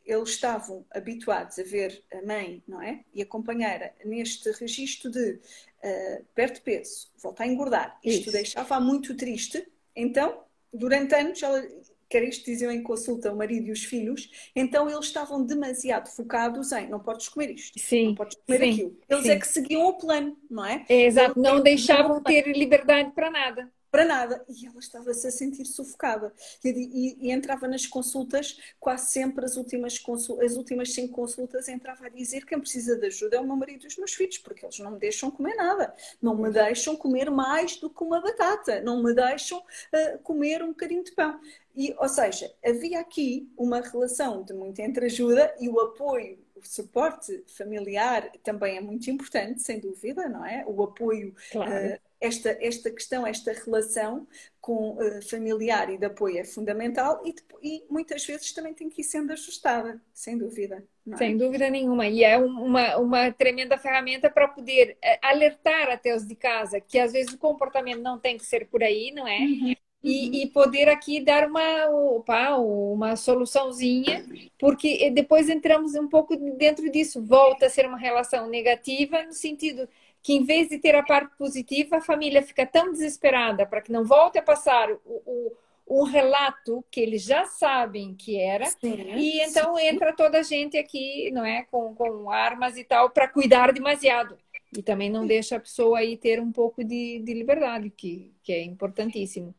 Speaker 2: eles estavam habituados a ver a mãe, não é? E a companheira neste registro de uh, perto peso, voltar a engordar. Isto Isso. deixava muito triste. Então, durante anos, ela que era isto diziam em consulta o marido e os filhos, então eles estavam demasiado focados em não podes comer isto, sim, não podes comer sim, aquilo. Eles sim. é que seguiam o plano, não é?
Speaker 1: é exato, não deixavam ter liberdade para nada
Speaker 2: para nada. E ela estava-se a sentir sufocada. E, e, e, entrava nas consultas, quase sempre as últimas, as últimas cinco consultas, entrava a dizer que quem precisa de ajuda é o meu marido e os meus filhos, porque eles não me deixam comer nada. Não me deixam comer mais do que uma batata. Não me deixam uh, comer um bocadinho de pão. E, ou seja, havia aqui uma relação de muita entreajuda e o apoio o suporte familiar também é muito importante, sem dúvida, não é? O apoio claro. uh, esta, esta questão, esta relação com uh, familiar e de apoio é fundamental e, e, muitas vezes também tem que ir sendo ajustada, sem dúvida.
Speaker 1: É? Sem dúvida nenhuma. E é uma, uma tremenda ferramenta para poder eh, alertar até os de casa que às vezes o comportamento não tem que ser por aí, não é? Uhum. E, uhum. e, poder aqui dar uma, opa, uma soluçãozinha, porque depois entramos um pouco dentro disso, volta a ser uma relação negativa no sentido que em vez de ter a parte positiva, a família fica tão desesperada para que não volte a passar o, o, o relato que eles já sabem que era, sim, e então entra toda a gente aqui, não é, com, com armas e tal, para cuidar demasiado. E também não deixa a pessoa aí ter um pouco de, de liberdade, que, que é importantíssimo.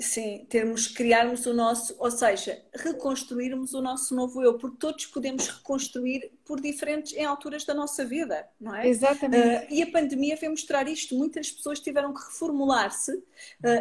Speaker 2: Sim, termos, criarmos o nosso, ou seja, reconstruirmos o nosso novo eu, porque todos podemos reconstruir por diferentes, em alturas da nossa vida, não é?
Speaker 1: Exatamente. Uh,
Speaker 2: e a pandemia veio mostrar isto. Muitas pessoas tiveram que reformular-se uh,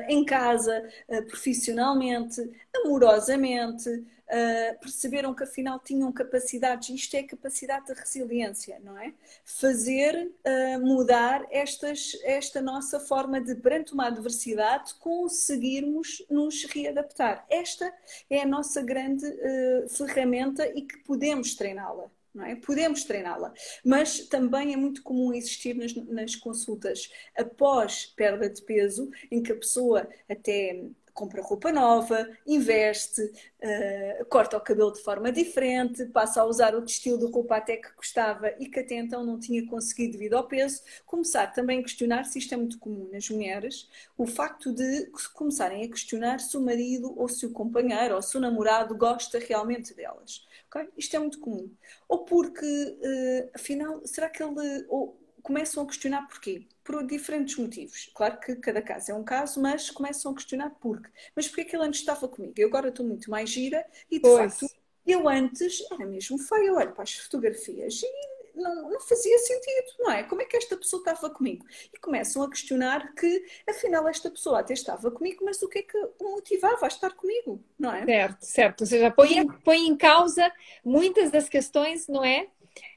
Speaker 2: em casa, uh, profissionalmente, amorosamente, uh, perceberam que afinal tinham capacidades, isto é capacidade de resiliência, não é? Fazer uh, mudar estas, esta nossa forma de, perante uma adversidade, conseguirmos nos readaptar. Esta é a nossa grande uh, ferramenta e que podemos treiná-la. não É? Podemos treiná-la, mas também é muito comum existir nas, nas, consultas após perda de peso, em que a pessoa até compra roupa nova, investe, uh, corta o cabelo de forma diferente, passa a usar outro estilo de roupa até que gostava e que até então não tinha conseguido devido ao peso. Começar também a questionar se isto é muito comum nas mulheres, o facto de começarem a questionar se o marido ou se o companheiro ou se o namorado gosta realmente delas. Okay? Isto é muito comum. Ou porque, uh, afinal, será que ele. Ou, começam a questionar porquê por diferentes motivos. Claro que cada caso é um caso, mas começam a questionar porquê. Mas porquê que ele antes estava comigo? Eu agora estou muito mais gira e de pois. facto eu antes era mesmo feia. Eu olho para as fotografias e não, não, fazia sentido, não é? Como é que esta pessoa estava comigo? E começam a questionar que afinal esta pessoa até estava comigo, mas o que é que o motivava a estar comigo, não é?
Speaker 1: Certo, certo. Ou seja, põe, põe em causa muitas das questões, não é?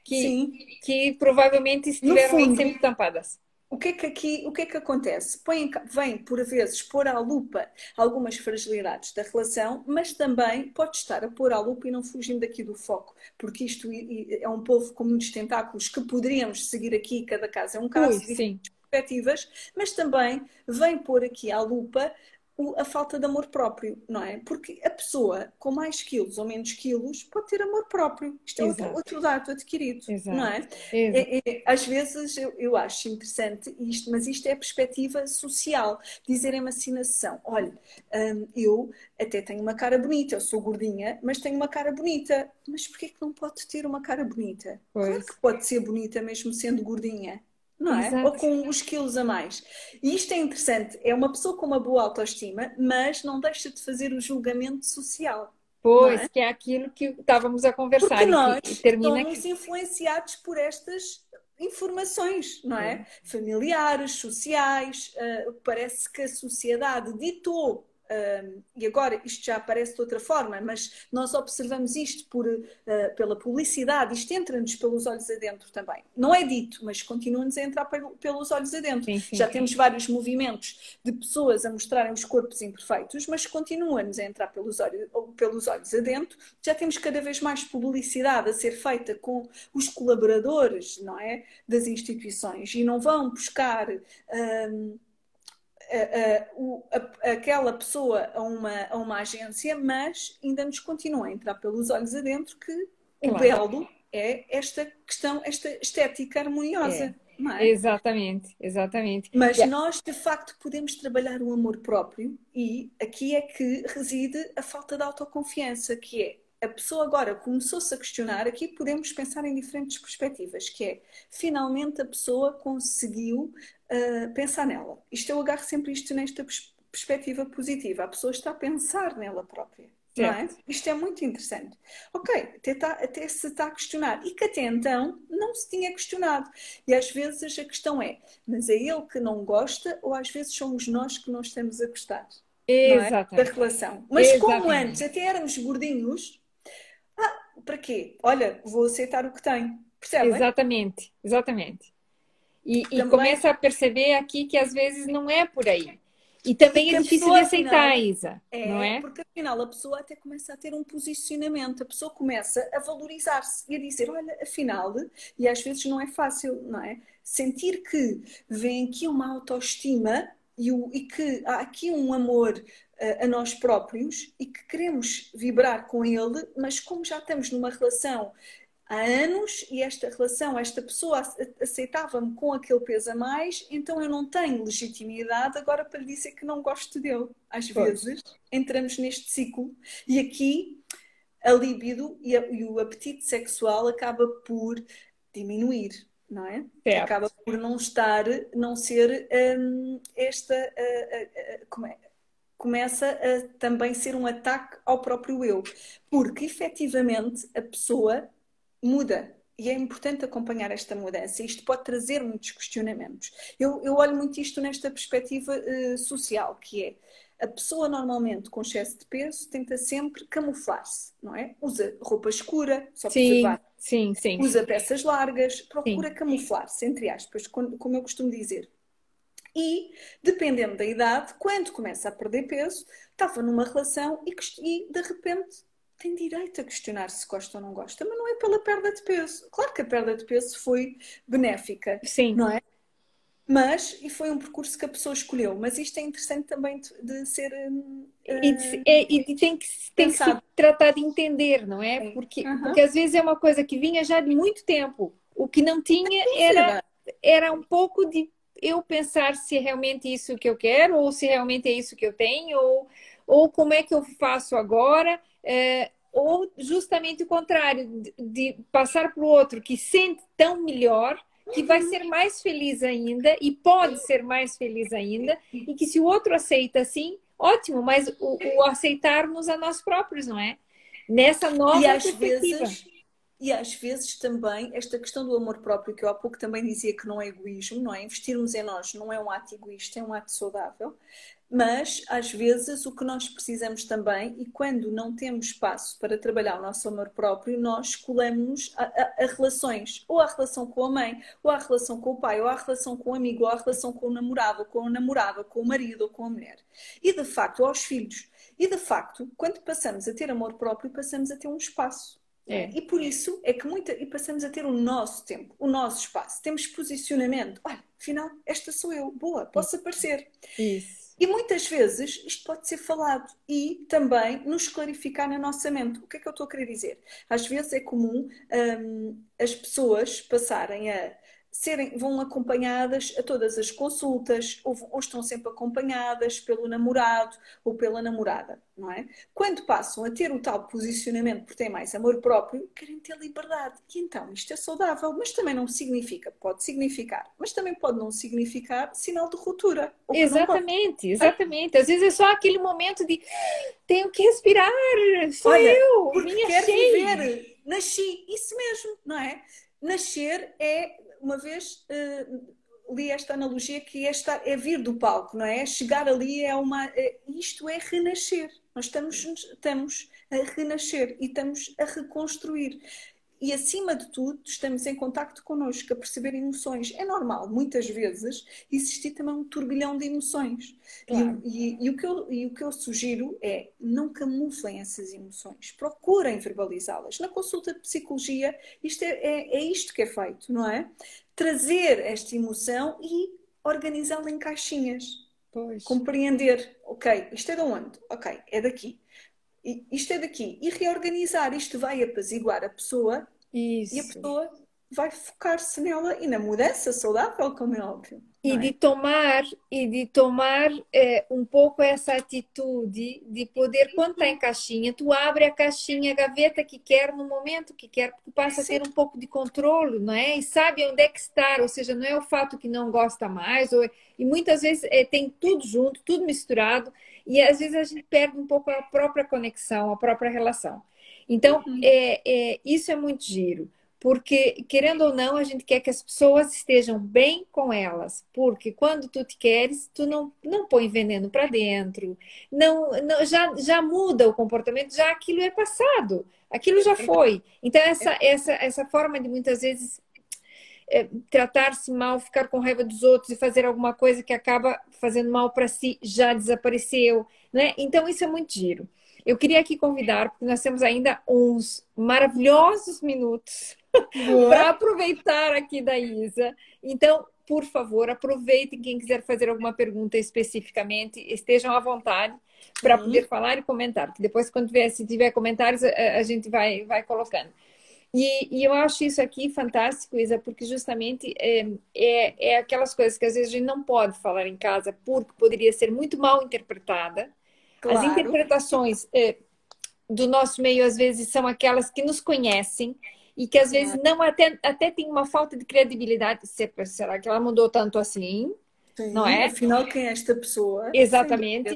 Speaker 1: Que, Sim. que provavelmente estiveram fundo, sempre tampadas.
Speaker 2: O que é que aqui, o que é que acontece? Põe, vem, por vezes, pôr à lupa algumas fragilidades da relação, mas também pode estar a pôr à lupa e não fugindo daqui do foco, porque isto é um povo com muitos tentáculos que poderíamos seguir aqui, cada caso é um caso, Ui, sim. perspectivas, mas também vem pôr aqui à lupa a falta de amor próprio, não é? Porque a pessoa com mais quilos ou menos quilos pode ter amor próprio. Isto é outro, outro, dado adquirido, Exato. não é? é, é às vezes eu, eu, acho interessante isto, mas isto é a perspectiva social. Dizerem-me assim na sessão: olha, hum, eu até tenho uma cara bonita, eu sou gordinha, mas tenho uma cara bonita. Mas porquê que não pode ter uma cara bonita? Pois. Claro que pode ser bonita mesmo sendo gordinha não é? Exato. Ou com os quilos a mais. E isto é interessante, é uma pessoa com uma boa autoestima, mas não deixa de fazer o julgamento social.
Speaker 1: Pois, é? que é aquilo que estávamos a conversar. Porque
Speaker 2: nós e termina estamos aqui. influenciados por estas informações, não é? Familiares, sociais, uh, parece que a sociedade ditou um, e agora isto já aparece de outra forma, mas nós observamos isto por, uh, pela publicidade, isto entra-nos pelos olhos adentro também. Não é dito, mas continua-nos a entrar pelos olhos adentro. Sim, sim, já sim. temos vários movimentos de pessoas a mostrarem os corpos imperfeitos, mas continua-nos a entrar pelos olhos, pelos olhos adentro. Já temos cada vez mais publicidade a ser feita com os colaboradores, não é? Das instituições e não vão buscar. Um, uh, a, aquela pessoa a uma, a uma agência, mas ainda nos continua a entrar pelos olhos adentro que claro. o belo é esta questão, esta estética harmoniosa. é?
Speaker 1: Exatamente, exatamente.
Speaker 2: Mas yeah. nós, de facto, podemos trabalhar o amor próprio e aqui é que reside a falta de autoconfiança, que é a pessoa agora começou-se a questionar, aqui podemos pensar em diferentes perspectivas, que é, finalmente a pessoa conseguiu uh, pensar nela. Isto eu agarro sempre isto nesta perspectiva positiva. A pessoa está a pensar nela própria. É? Isto é muito interessante. Ok, até, tá, até se está a questionar. E que até então não se tinha questionado. E às vezes a questão é, mas é ele que não gosta ou às vezes somos nós que não estamos a gostar? É? Da relação. Mas Exatamente. como antes até éramos gordinhos, para quê? Olha, vou aceitar o que tenho. Percebe?
Speaker 1: Exatamente, exatamente. E, Também... e começa a perceber aqui que às vezes não é por aí. E também e é difícil pessoa, de aceitar, afinal, Isa, é, não é?
Speaker 2: Porque afinal a pessoa até começa a ter um posicionamento, a pessoa começa a valorizar-se e a dizer, olha, afinal, e às vezes não é fácil, não é? Sentir que vem aqui uma autoestima e, o, e que há aqui um amor a, nós próprios e que queremos vibrar com ele, mas como já estamos numa relação há anos e esta relação, esta pessoa aceitava-me com aquele peso a mais, então eu não tenho legitimidade agora para lhe dizer que não gosto dele. Às pois. vezes entramos neste ciclo e aqui a libido e, a, e o apetite sexual acaba por diminuir. Não é? Certo. Acaba por não estar, não ser hum, esta. Uh, uh, uh, como é? Começa a também ser um ataque ao próprio eu, porque efetivamente a pessoa muda. E é importante acompanhar esta mudança. Isto pode trazer muitos questionamentos. Eu, eu olho muito isto nesta perspectiva uh, social, que é a pessoa normalmente com excesso de peso tenta sempre camuflar-se, não é? Usa roupa escura, só para
Speaker 1: sim, sim, sim.
Speaker 2: Usa peças largas, procura camuflar-se, entre aspas, como eu costumo dizer. E, dependendo da idade, quando começa a perder peso, estava numa relação e, e de repente tem direito a questionar se gosta ou não gosta, mas não é pela perda de peso. Claro que a perda de peso foi benéfica,
Speaker 1: Sim.
Speaker 2: não é? Mas, e foi um percurso que a pessoa escolheu, mas isto é interessante também de, ser. Uh,
Speaker 1: e, de, é, e tem, que, tem que se tratar de entender, não é? Porque, uhum. porque às vezes é uma coisa que vinha já de muito tempo. O que não tinha era, era um pouco de eu pensar se é realmente isso que eu quero, ou se realmente é isso que eu tenho, ou, ou como é que eu faço agora. É, ou justamente o contrário, de, de passar para o outro que sente tão melhor, que vai uhum. ser mais feliz ainda e pode ser mais feliz ainda, e que se o outro aceita assim, ótimo, mas o, o aceitarmos a nós próprios, não é? Nessa nova
Speaker 2: e às perspectiva. Vezes, e às vezes também esta questão do amor próprio, que eu há pouco também dizia que não é egoísmo, não é? Investirmos em nós não é um ato egoísta, é um ato saudável. Mas, às vezes, o que nós precisamos também, e quando não temos espaço para trabalhar o nosso amor próprio, nós escolhemos a, a, a, relações, ou a relação com a mãe, ou a relação com o pai, ou a relação com o amigo, ou a relação com o namorado, ou com a namorada, com o marido, ou com a mulher. E, de facto, aos filhos. E, de facto, quando passamos a ter amor próprio, passamos a ter um espaço. É. E por isso é que muita, e passamos a ter o nosso tempo, o nosso espaço. Temos posicionamento. Olha, afinal, esta sou eu, boa, posso aparecer.
Speaker 1: Isso.
Speaker 2: E muitas vezes isto pode ser falado e também nos clarificar na nossa mente. O que é que eu estou a querer dizer? Às vezes é comum hum, as pessoas passarem a serem, vão acompanhadas a todas as consultas, ou, ou, estão sempre acompanhadas pelo namorado ou pela namorada, não é? Quando passam a ter o tal posicionamento por ter mais amor próprio, querem ter liberdade. E então isto é saudável, mas também não significa, pode significar, mas também pode não significar sinal de ruptura.
Speaker 1: Exatamente, exatamente. Às vezes é só aquele momento de tenho que respirar, sou Olha, eu,
Speaker 2: minha quero viver, nasci, isso mesmo, não é? Nascer é uma vez uh, li esta analogia que é, estar, é vir do palco, não é? Chegar ali é uma. É, isto é renascer. Nós estamos, estamos a renascer e estamos a reconstruir e acima de tudo estamos em contacto connosco, a perceber emoções. É normal, muitas vezes, existir também um turbilhão de emoções. Claro. E, e, e, o que eu, e o que eu sugiro é não camuflem essas emoções, procurem verbalizá-las. Na consulta de psicologia, isto é, é, é isto que é feito, não é? Trazer esta emoção e organizá-la em caixinhas.
Speaker 1: Pois.
Speaker 2: Compreender, ok, isto é de onde? Ok, é daqui isto é daqui. E reorganizar, isto vai apaziguar a pessoa
Speaker 1: Isso.
Speaker 2: e a pessoa vai focar-se nela e na mudança saudável, como é óbvio.
Speaker 1: E
Speaker 2: é?
Speaker 1: de tomar e de tomar é, um pouco essa atitude de poder quando está em caixinha, tu abre a caixinha, a gaveta que quer no momento que quer, tu passa Sim. a ter um pouco de controle, não é? E sabe onde é que está, ou seja, não é o fato que não gosta mais, ou, e muitas vezes é, tem tudo junto, tudo misturado, e às vezes a gente perde um pouco a própria conexão, a própria relação. Então, uhum. é, é, isso é muito giro porque querendo ou não, a gente quer que as pessoas estejam bem com elas, porque quando tu te queres, tu não, não põe veneno para dentro, não, não já, já muda o comportamento, já aquilo é passado, aquilo já foi. Então essa essa essa forma de muitas vezes é, tratar-se mal, ficar com raiva dos outros e fazer alguma coisa que acaba fazendo mal para si já desapareceu, né? Então isso é muito giro. Eu queria aqui convidar, porque nós temos ainda uns maravilhosos minutos para aproveitar aqui da Isa. Então, por favor, aproveitem quem quiser fazer alguma pergunta especificamente, estejam à vontade para poder falar e comentar. Que depois, quando tiver, se tiver comentários, a, a gente vai, vai colocando. E, e, eu acho isso aqui fantástico, Isa, porque justamente é, é, é, aquelas coisas que às vezes a gente não pode falar em casa porque poderia ser muito mal interpretada. Claro. As interpretações é, do nosso meio, às vezes, são aquelas que nos conhecem e que às vezes não até, até tem uma falta de credibilidade. Será que ela mudou tanto assim?
Speaker 2: Sim,
Speaker 1: não é?
Speaker 2: Afinal, quem é esta pessoa?
Speaker 1: Exatamente.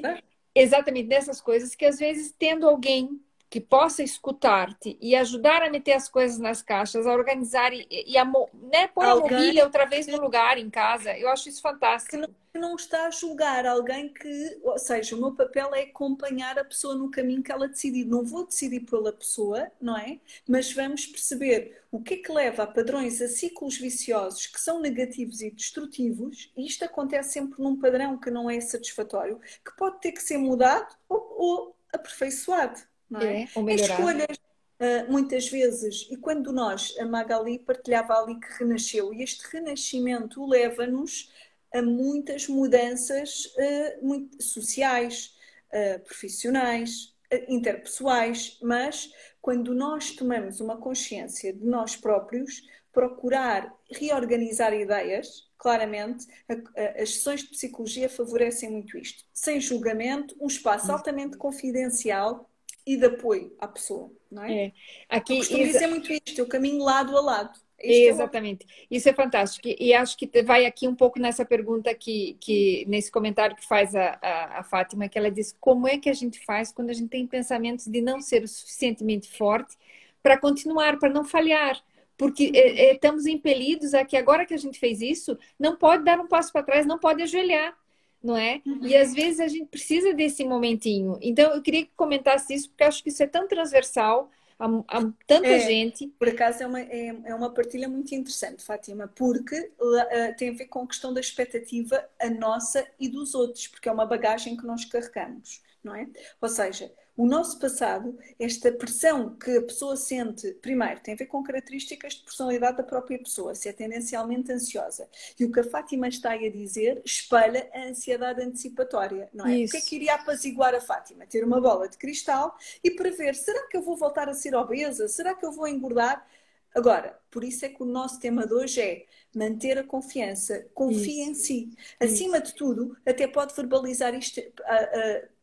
Speaker 1: Exatamente dessas coisas que às vezes tendo alguém que possa escutar-te e ajudar a meter as coisas nas caixas, a organizar e, e a, né, pôr alguém... a mobília outra vez no lugar em casa. Eu acho isso fantástico.
Speaker 2: Que não, que não está a julgar alguém que, ou seja, o meu papel é acompanhar a pessoa no caminho que ela decidir. Não vou decidir pela pessoa, não é? Mas vamos perceber o que é que leva a padrões, a ciclos viciosos que são negativos e destrutivos, e isto acontece sempre num padrão que não é satisfatório, que pode ter que ser mudado ou, ou aperfeiçoado não é? é ou Escolhas, uh, muitas vezes, e quando nós, a Magali partilhava ali que renasceu, e este renascimento leva-nos a muitas mudanças uh, muito sociais, uh, profissionais, interpessoais, mas quando nós tomamos uma consciência de nós próprios, procurar reorganizar ideias, claramente, a, a, as sessões de psicologia favorecem muito isto. Sem julgamento, um espaço hum. altamente confidencial e de apoio à pessoa, não é? é. Aqui, Eu costumo dizer muito isto, eu caminho lado a lado.
Speaker 1: É Exatamente. Isso é fantástico. E acho que vai aqui um pouco nessa pergunta que, que nesse comentário que faz a, a, a, Fátima, que ela diz como é que a gente faz quando a gente tem pensamentos de não ser o suficientemente forte para continuar, para não falhar. Porque é, é, estamos impelidos a que agora que a gente fez isso, não pode dar um passo para trás, não pode ajoelhar não é? Uhum. E às vezes a gente precisa desse momentinho. Então eu queria que comentasse isso, porque acho que isso é tão transversal a, a tanta é, gente.
Speaker 2: Por acaso é uma, é, é, uma partilha muito interessante, Fátima, porque uh, tem a ver com a questão da expectativa, a nossa e dos outros, porque é uma bagagem que nós carregamos, não é? Ou seja, o nosso passado, esta pressão que a pessoa sente, primeiro, tem a ver com características de personalidade da própria pessoa, se é tendencialmente ansiosa. E o que a Fátima está a dizer espelha a ansiedade antecipatória, não é? Isso. O que é que iria apaziguar a Fátima? Ter uma bola de cristal e prever, será que eu vou voltar a ser obesa? Será que eu vou engordar? Agora, por isso é que o nosso tema de hoje é manter a confiança, confie isso. em si. Acima isso. de tudo, até pode verbalizar isto a,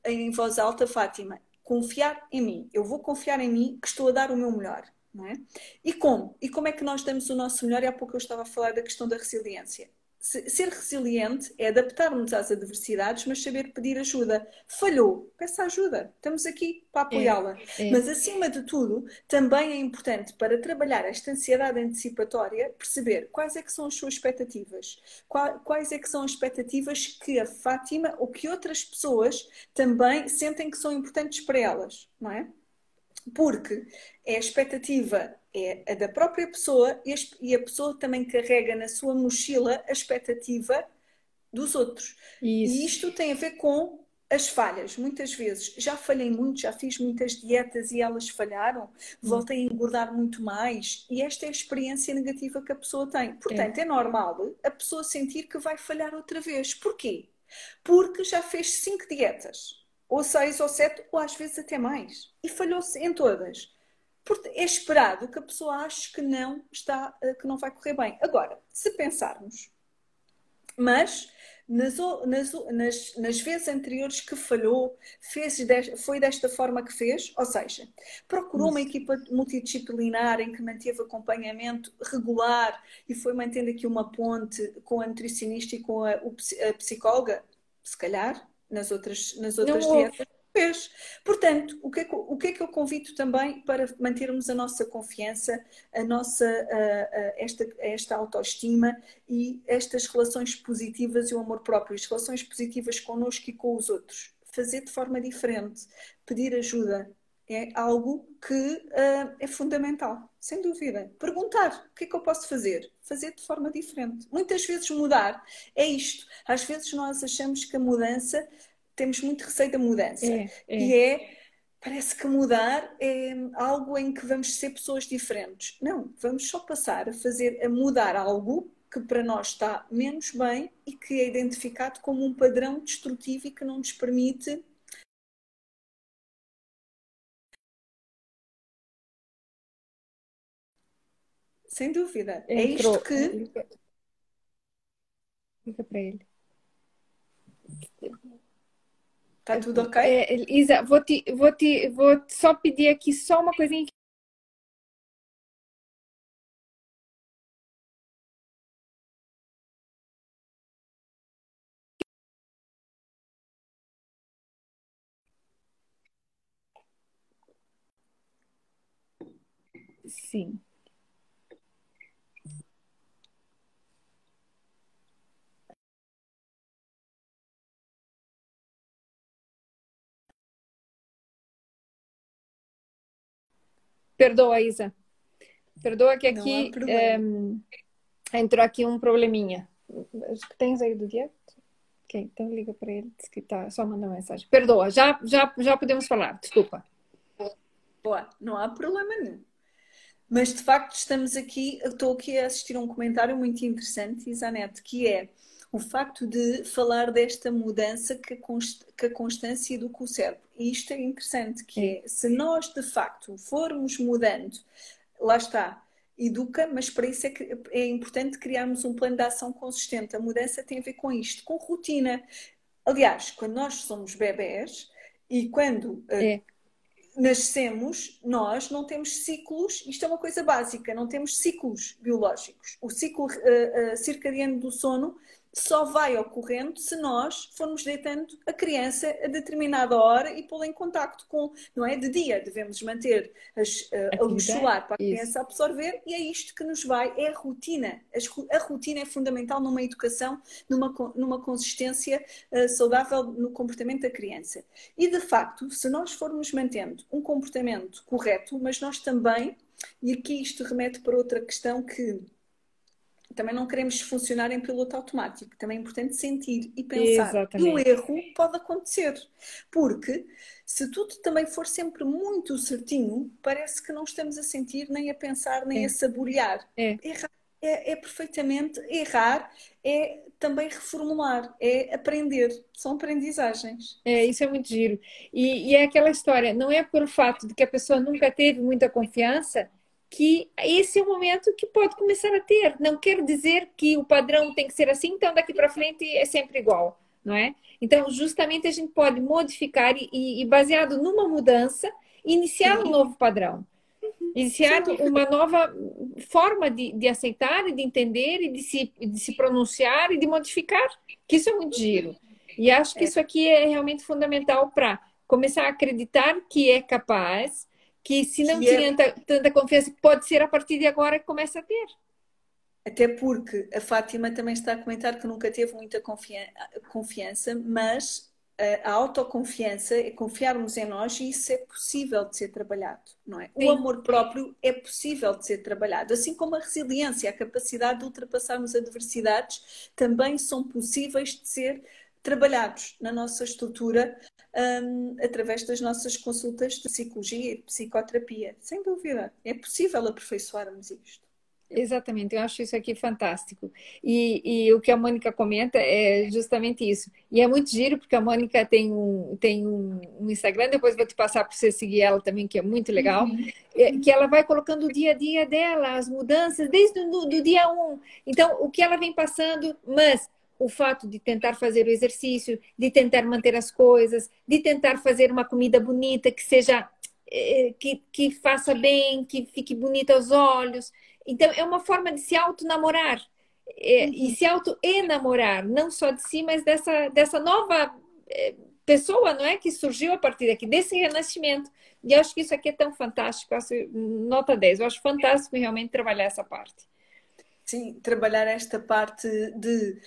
Speaker 2: a, em voz alta, Fátima confiar em mim. Eu vou confiar em mim que estou a dar o meu melhor. Não é? E como? E como é que nós damos o nosso melhor? E há pouco eu estava a falar da questão da resiliência. Ser resiliente é adaptar-nos às adversidades, mas saber pedir ajuda. Falhou, peça ajuda. Estamos aqui para apoiá-la. É, é. Mas, acima de tudo, também é importante para trabalhar esta ansiedade antecipatória perceber quais é que são as suas expectativas. Quais é que são as expectativas que a Fátima ou que outras pessoas também sentem que são importantes para elas, não é? Porque é a expectativa é a da própria pessoa e a pessoa também carrega na sua mochila a expectativa dos outros. Isso. E isto tem a ver com as falhas. Muitas vezes já falhei muito, já fiz muitas dietas e elas falharam, hum. voltei a engordar muito mais. E esta é a experiência negativa que a pessoa tem. Portanto, é, é normal a pessoa sentir que vai falhar outra vez. Porquê? Porque já fez cinco dietas, ou seis ou sete, ou às vezes até mais, e falhou-se em todas é esperado que a pessoa ache que não está, eh, que não vai correr bem. Agora, se pensarmos, mas nas, nas, nas, nas vezes anteriores que falhou, fez foi desta forma que fez, ou seja, procurou uma equipa multidisciplinar em que manteve acompanhamento regular e foi mantendo aqui uma ponte com a nutricionista e com a, a psicóloga, se calhar, nas outras, nas outras dietas Portanto, o que, é que, o que é que eu convido também para mantermos a nossa confiança, a nossa, esta, esta autoestima e estas relações positivas e o amor próprio, as relações positivas connosco e com os outros. Fazer de forma diferente, pedir ajuda, é algo que uh, é fundamental, sem dúvida. Perguntar o que é que eu posso fazer? Fazer de forma diferente. Muitas vezes mudar é isto. Às vezes nós achamos que a mudança temos muito receio da mudança. É, é. E é, parece que mudar é algo em que vamos ser pessoas diferentes. Não, vamos só passar a fazer, a mudar algo que para nós está menos bem e que é identificado como um padrão destrutivo e que não nos permite Sem dúvida. Entrou. É isto que.
Speaker 1: Liga para ele.
Speaker 2: Tá tudo ok?
Speaker 1: É, Isa, vou te, vou te, vou só pedir aqui só uma coisinha. Sim. Perdoa, Isa. Perdoa que aqui é, entrou aqui um probleminha. Tens aí do dia? Ok, então liga para ele, diz que tá, só manda mensagem. Perdoa, já, já, já podemos falar, desculpa.
Speaker 2: Boa, não há problema nenhum. Mas de facto estamos aqui, estou aqui a assistir a um comentário muito interessante, Isanete, que é o facto de falar desta mudança que a, const, que a constância educa o cérebro. E isto é interessante, que é, se nós de facto formos mudando, lá está, educa, mas para isso é, que é importante criarmos um plano de ação consistente. A mudança tem a ver com isto, com rotina. Aliás, quando nós somos bebés e quando eh, é. Nascemos, nós não temos ciclos, isto é uma coisa básica, não temos ciclos biológicos. O ciclo uh, uh, circadiano do sono só vai ocorrendo se nós formos deitando a criança a determinada hora e pô-la em contacto com, não é? De dia, devemos manter as, a, a luz solar para a criança Isso. absorver e é isto que nos vai, é a rotina. A rotina é fundamental numa educação, numa, numa consistência uh, saudável no comportamento da criança. E de facto, se nós formos mantendo um comportamento correto, mas nós também, e aqui isto remete para outra questão que também não queremos funcionar em piloto automático. Também é importante sentir e pensar. Exatamente. E o erro pode acontecer. Porque se tudo também for sempre muito certinho, parece que não estamos a sentir, nem a pensar, nem é. a saborear. É. Errar é, é perfeitamente errar, é também reformular, é aprender, são aprendizagens.
Speaker 1: É, isso é muito giro. E, e, é aquela história, não é pelo fato de que a pessoa nunca teve muita confiança que esse é o momento que pode começar a ter. Não quer dizer que o padrão tem que ser assim, então daqui para frente é sempre igual, não é? Então, justamente a gente pode modificar e, e baseado numa mudança, iniciar um novo padrão. Iniciar uma nova forma de, de aceitar e de entender e de se, de se pronunciar e de modificar, que isso é muito giro. E acho que é. isso aqui é realmente fundamental para começar a acreditar que é capaz, que se não que tinha é... tanta confiança, pode ser a partir de agora que começa a ter.
Speaker 2: Até porque a Fátima também está a comentar que nunca teve muita confiança, mas a autoconfiança é confiarmos em nós e isso é possível de ser trabalhado, não é? Sim. O amor próprio é possível de ser trabalhado, assim como a resiliência, a capacidade de ultrapassarmos adversidades também são possíveis de ser trabalhados na nossa estrutura um, através das nossas consultas de psicologia e de psicoterapia. Sem dúvida, é possível aperfeiçoarmos isto.
Speaker 1: Exatamente, eu acho isso aqui fantástico. E, e, o que a Mônica comenta é justamente isso. E é muito giro, porque a Mônica tem um, tem um, um Instagram, depois vou te passar para você seguir ela também, que é muito legal, uhum. é, que ela vai colocando o dia a dia dela, as mudanças, desde o do dia um. Então, o que ela vem passando, mas o fato de tentar fazer o exercício, de tentar manter as coisas, de tentar fazer uma comida bonita, que seja é, que, que faça bem, que fique bonita aos olhos. Então, é uma forma de se auto-namorar. É, e uhum. se auto-enamorar, não só de si, mas dessa, dessa nova é, pessoa, não é? Que surgiu a partir daqui, desse renascimento. E eu acho que isso aqui é tão fantástico. Acho, nota 10. Eu acho fantástico realmente trabalhar essa parte.
Speaker 2: Sim, trabalhar esta parte de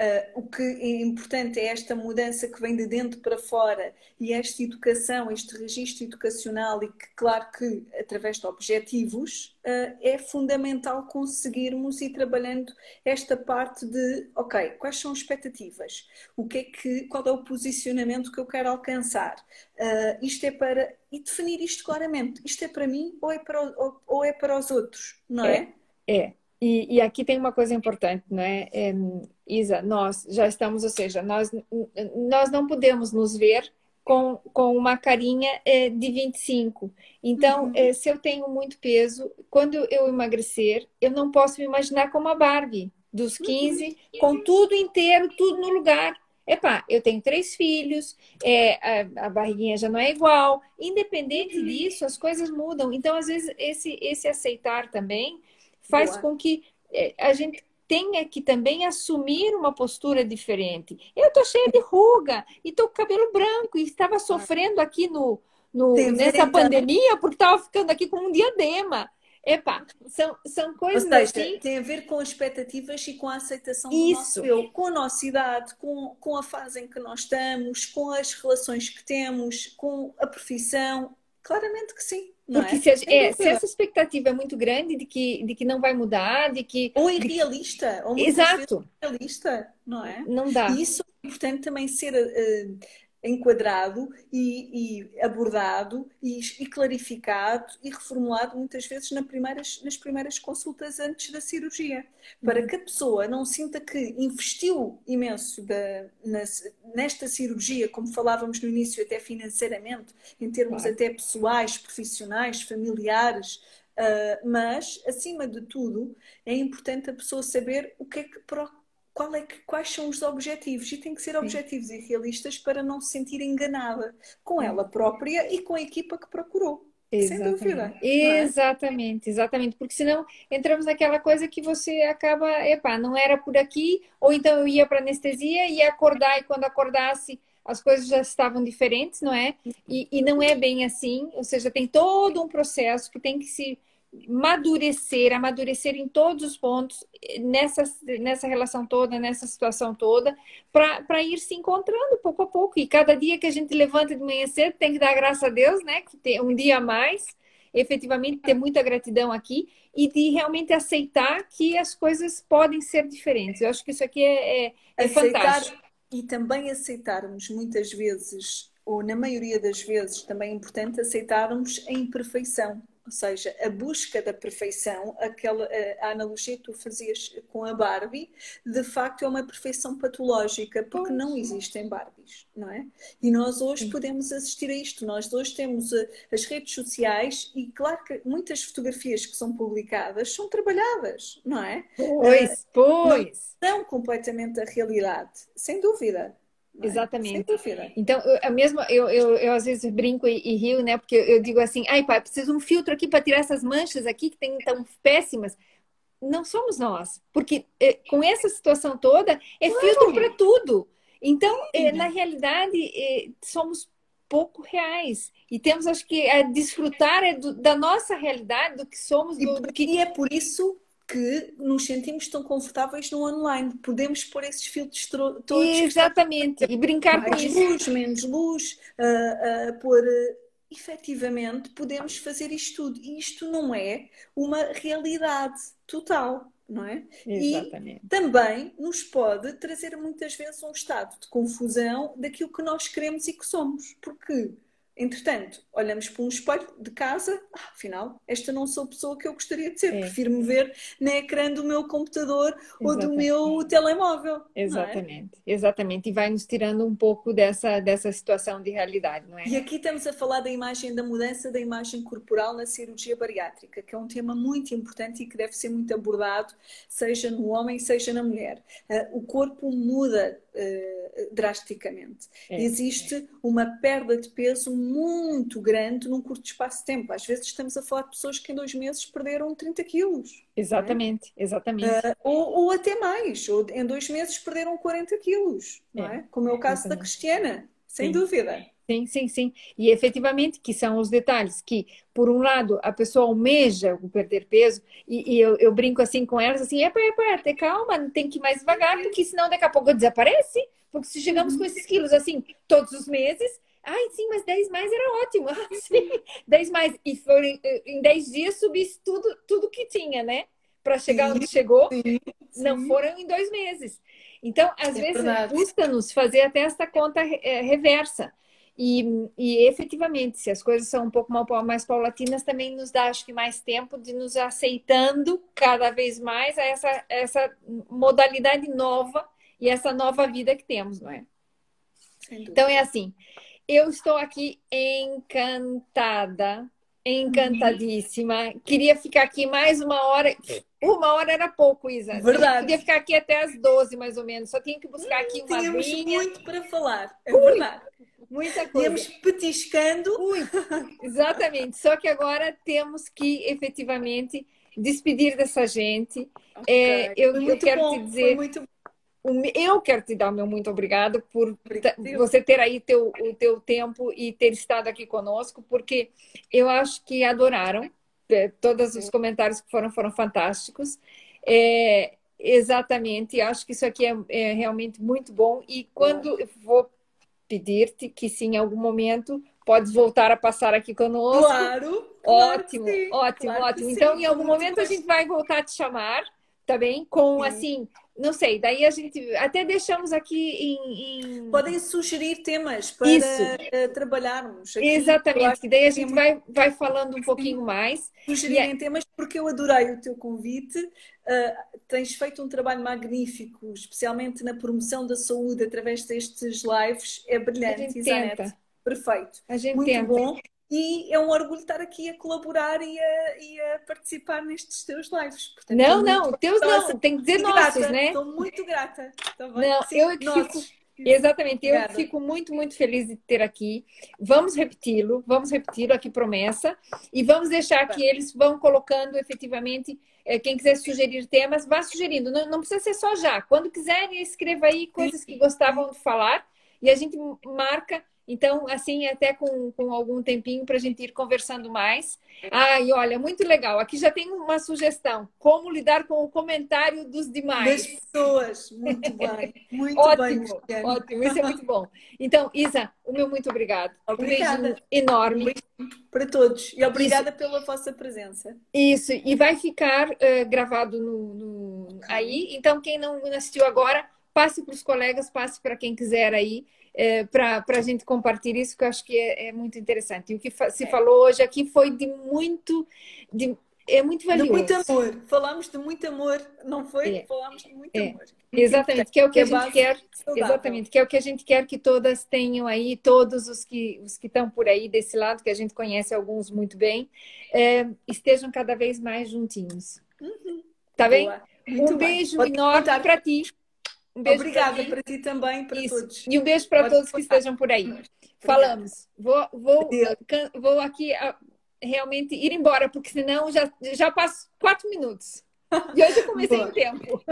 Speaker 2: Uh, o que é importante é esta mudança que vem de dentro para fora e esta educação, este registro educacional, e que, claro que através de objetivos, uh, é fundamental conseguirmos ir trabalhando esta parte de, ok, quais são as expectativas? O que é que, qual é o posicionamento que eu quero alcançar? Uh, isto é para. e definir isto claramente. Isto é para mim ou é para, ou, ou é para os outros, não é?
Speaker 1: É. é. E, e, aqui tem uma coisa importante, não é? é? Isa, nós já estamos, ou seja, nós, nós não podemos nos ver com, com uma carinha é, de 25. Então, uhum. é, se eu tenho muito peso, quando eu emagrecer, eu não posso me imaginar como a Barbie, dos 15, uhum. com tudo inteiro, tudo no lugar. Epá, eu tenho três filhos, é, a, a, barriguinha já não é igual. Independente uhum. disso, as coisas mudam. Então, às vezes, esse, esse aceitar também faz Boa. com que é, a gente tenha que também assumir uma postura diferente. Eu tô cheia de ruga e tô com cabelo branco e estava sofrendo aqui no, no nessa pandemia porque estava ficando aqui com um diadema. Epá, são, são coisas
Speaker 2: Ou seja, assim... tem a ver com expectativas e com a aceitação Isso. do nosso eu, com a nossa idade, com, com a fase em que nós estamos, com as relações que temos, com a profissão. Claramente que sim.
Speaker 1: Porque é? Se, é, se, essa expectativa é muito grande de que, de que não vai mudar, de que.
Speaker 2: Ou irrealista. Ou
Speaker 1: Exato.
Speaker 2: Irrealista, não é?
Speaker 1: Não dá.
Speaker 2: E isso é importante também ser uh, enquadrado e, e abordado e, e, clarificado e reformulado muitas vezes nas primeiras, nas primeiras consultas antes da cirurgia, para uhum. que a pessoa não sinta que investiu imenso da, na, nesta cirurgia, como falávamos no início, até financeiramente, em termos claro. até pessoais, profissionais, familiares, uh, mas, acima de tudo, é importante a pessoa saber o que é que, qual é que, quais são os objetivos e tem que ser objetivos Sim. e realistas para não se sentir enganada com ela própria e com a equipa que procurou. Exatamente. Sem dúvida.
Speaker 1: É? Exatamente, exatamente. Porque senão entramos naquela coisa que você acaba, epá, não era por aqui, ou então eu ia para anestesia e ia acordar, e quando acordasse as coisas já estavam diferentes, não é? E, e não é bem assim, ou seja, tem todo um processo que tem que se madurecer, amadurecer em todos os pontos, nessa, nessa relação toda, nessa situação toda, para ir se encontrando pouco a pouco. E cada dia que a gente levanta de manhã cedo, tem que dar graças a Deus, né? Que tem um dia a mais, efetivamente ter muita gratidão aqui e de realmente aceitar que as coisas podem ser diferentes. Eu acho que isso aqui é, é, é fantástico.
Speaker 2: E também aceitarmos muitas vezes, ou na maioria das vezes, também é importante aceitarmos a imperfeição ou seja, a busca da perfeição, aquela a analogia que tu fazias com a Barbie, de facto é uma perfeição patológica, porque não existem Barbies, não é? E nós hoje podemos assistir a isto. Nós hoje temos eh, as redes sociais e, claro que muitas fotografias que são publicadas são trabalhadas, não é?
Speaker 1: Pois, pois.
Speaker 2: Não são completamente a realidade, sem dúvida.
Speaker 1: É? Exatamente. Então, eu, mesmo, eu, eu, eu às vezes brinco e, e, rio, né? Porque eu digo assim, ai pai, preciso de um filtro aqui para tirar essas manchas aqui que tem tão péssimas. Não somos nós, porque é, com essa situação toda é claro. filtro para tudo. Então, é, na realidade, é, somos pouco reais e temos, acho que, a desfrutar é do, da nossa realidade, do que somos, do,
Speaker 2: do que... e é por isso que nos sentimos tão confortáveis no online. Podemos pôr esses filtros todos.
Speaker 1: Exatamente, e brincar com
Speaker 2: isso. luz, menos luz, uh, uh, pôr. Uh, efetivamente, podemos fazer isto tudo. E isto não é uma realidade total. Não é?
Speaker 1: Exatamente.
Speaker 2: E também nos pode trazer muitas vezes um estado de confusão daquilo que nós queremos e que somos, porque Entretanto, olhamos para um espelho de casa, ah, afinal, esta não sou a pessoa que eu gostaria de ser, é. prefiro me ver na ecrã do meu computador Exatamente. ou do meu telemóvel.
Speaker 1: É? Exatamente, é? exatamente. E vai nos tirando um pouco dessa, dessa situação de realidade, não é?
Speaker 2: E aqui estamos a falar da imagem, da mudança da imagem corporal na cirurgia bariátrica, que é um tema muito importante e que deve ser muito abordado, seja no homem, seja na mulher. Uh, o corpo muda uh, drasticamente. É, Existe é. uma perda de peso muito grande num curto espaço de tempo. Às vezes estamos a falar de pessoas que em dois meses perderam 30 quilos.
Speaker 1: É? Exatamente, é? exatamente. Uh,
Speaker 2: ou, ou, até mais, ou em dois meses perderam 40 quilos, não é? Como é o caso exatamente. da Cristiana, sem Sim. dúvida.
Speaker 1: Sim, sim, sim. E efetivamente que são os detalhes que, por um lado, a pessoa almeja o perder peso, e, e eu, eu, brinco assim com elas, assim, epa, epa, ter calma, tem que ir mais devagar, porque senão daqui a pouco desaparece. Porque se chegamos com esses quilos assim todos os meses, ai, sim, mas 10 mais era ótimo. Ah, sim, 10 mais. E foi, em 10 dias subisse tudo, tudo que tinha, né? Para chegar sim, onde chegou, sim, sim. não foram em dois meses. Então, às é vezes, custa-nos fazer até essa conta é, reversa. E, e efetivamente, se as coisas são um pouco mais paulatinas, também nos dá, acho que, mais tempo de nos aceitando cada vez mais a essa, essa modalidade nova e essa nova vida que temos, não é? Então é assim, eu estou aqui encantada, encantadíssima. Queria ficar aqui mais uma hora. Uma hora era pouco, Isa.
Speaker 2: Verdade.
Speaker 1: Queria ficar aqui até as 12, mais ou menos. Só tinha que buscar aqui uma
Speaker 2: Tínhamos muito para falar. É verdade.
Speaker 1: Muita coisa.
Speaker 2: Temos petiscando.
Speaker 1: Muito. Exatamente. Só que agora temos que efetivamente despedir dessa gente. Okay. É, eu, eu quero bom, te dizer. muito eu quero te dar o meu muito obrigado por você ter aí teu, o teu tempo e ter estado aqui conosco, porque eu acho que adoraram. É, todos os comentários que foram foram fantásticos. É, exatamente, acho que isso aqui é, é realmente muito bom. E quando eu vou pedir-te que sim, em algum momento podes voltar a passar aqui conosco.
Speaker 2: Claro!
Speaker 1: Ótimo, claro ótimo, claro ótimo. Então, sim, em algum momento a gente vai voltar a te chamar, tá bem? Com sim. assim, não sei, daí a gente até deixamos aqui em. em...
Speaker 2: Podem sugerir temas para Isso. Eh, trabalharmos.
Speaker 1: Aqui. Exatamente, que daí a gente vai, vai falando um pouquinho mais.
Speaker 2: Sugerirem é... temas porque eu adorei o teu convite. Uh, tens feito um trabalho magnífico, especialmente na promoção da saúde através destes lives. É brilhante, Isanete. Perfeito. Muito
Speaker 1: tenta.
Speaker 2: bom. E é um orgulho estar aqui a colaborar e a, e a participar nestes teus lives.
Speaker 1: Portanto, não, não, teus não, tem que dizer nossos, grata, né?
Speaker 2: Estou muito grata.
Speaker 1: Não, Sim, eu é que fico. Exatamente, eu Obrigada. fico muito, muito feliz de ter aqui. Vamos repeti-lo, vamos repeti-lo aqui, promessa, e vamos deixar que eles vão colocando efetivamente. Eh, quem quiser sugerir temas, vá sugerindo. Não, não precisa ser só já. Quando quiserem, escreva aí coisas que gostavam de falar e a gente marca então, assim, até com, com algum tempinho para a gente ir conversando mais. Ah, e olha, muito legal. Aqui já tem uma sugestão: como lidar com o comentário dos demais.
Speaker 2: Das pessoas. Muito bem. Muito
Speaker 1: ótimo, bem. Ótimo, isso é muito bom. Então, Isa, o meu muito obrigado.
Speaker 2: Obrigada.
Speaker 1: Um beijo enorme. Um
Speaker 2: beijo para todos. E obrigada isso. pela vossa presença.
Speaker 1: Isso, e vai ficar uh, gravado no, no, aí. Então, quem não assistiu agora, passe para os colegas, passe para quem quiser aí é, para a gente compartilhar isso, que eu acho que é, é muito interessante. E o que se é. falou hoje aqui foi de muito. De, é muito valioso.
Speaker 2: De muito amor. Falamos de muito amor, não foi? É. Falamos de muito é. amor.
Speaker 1: Exatamente, que é o que a gente quer. Exatamente, que é o que a gente quer que todas tenham aí, todos os que os que estão por aí desse lado, que a gente conhece alguns muito bem, é, estejam cada vez mais juntinhos. Uhum. Tá bem? um beijo enorme para ti.
Speaker 2: Um beijo Obrigada para ti também, para Isso. todos.
Speaker 1: E um beijo para Pode todos que estejam por aí. Obrigada. Falamos. Vou, vou, vou aqui realmente ir embora, porque senão já, já passo quatro minutos. E hoje eu comecei em tempo.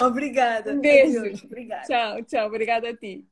Speaker 2: Obrigada.
Speaker 1: Um beijo. Obrigada. Tchau, tchau. Obrigada a ti.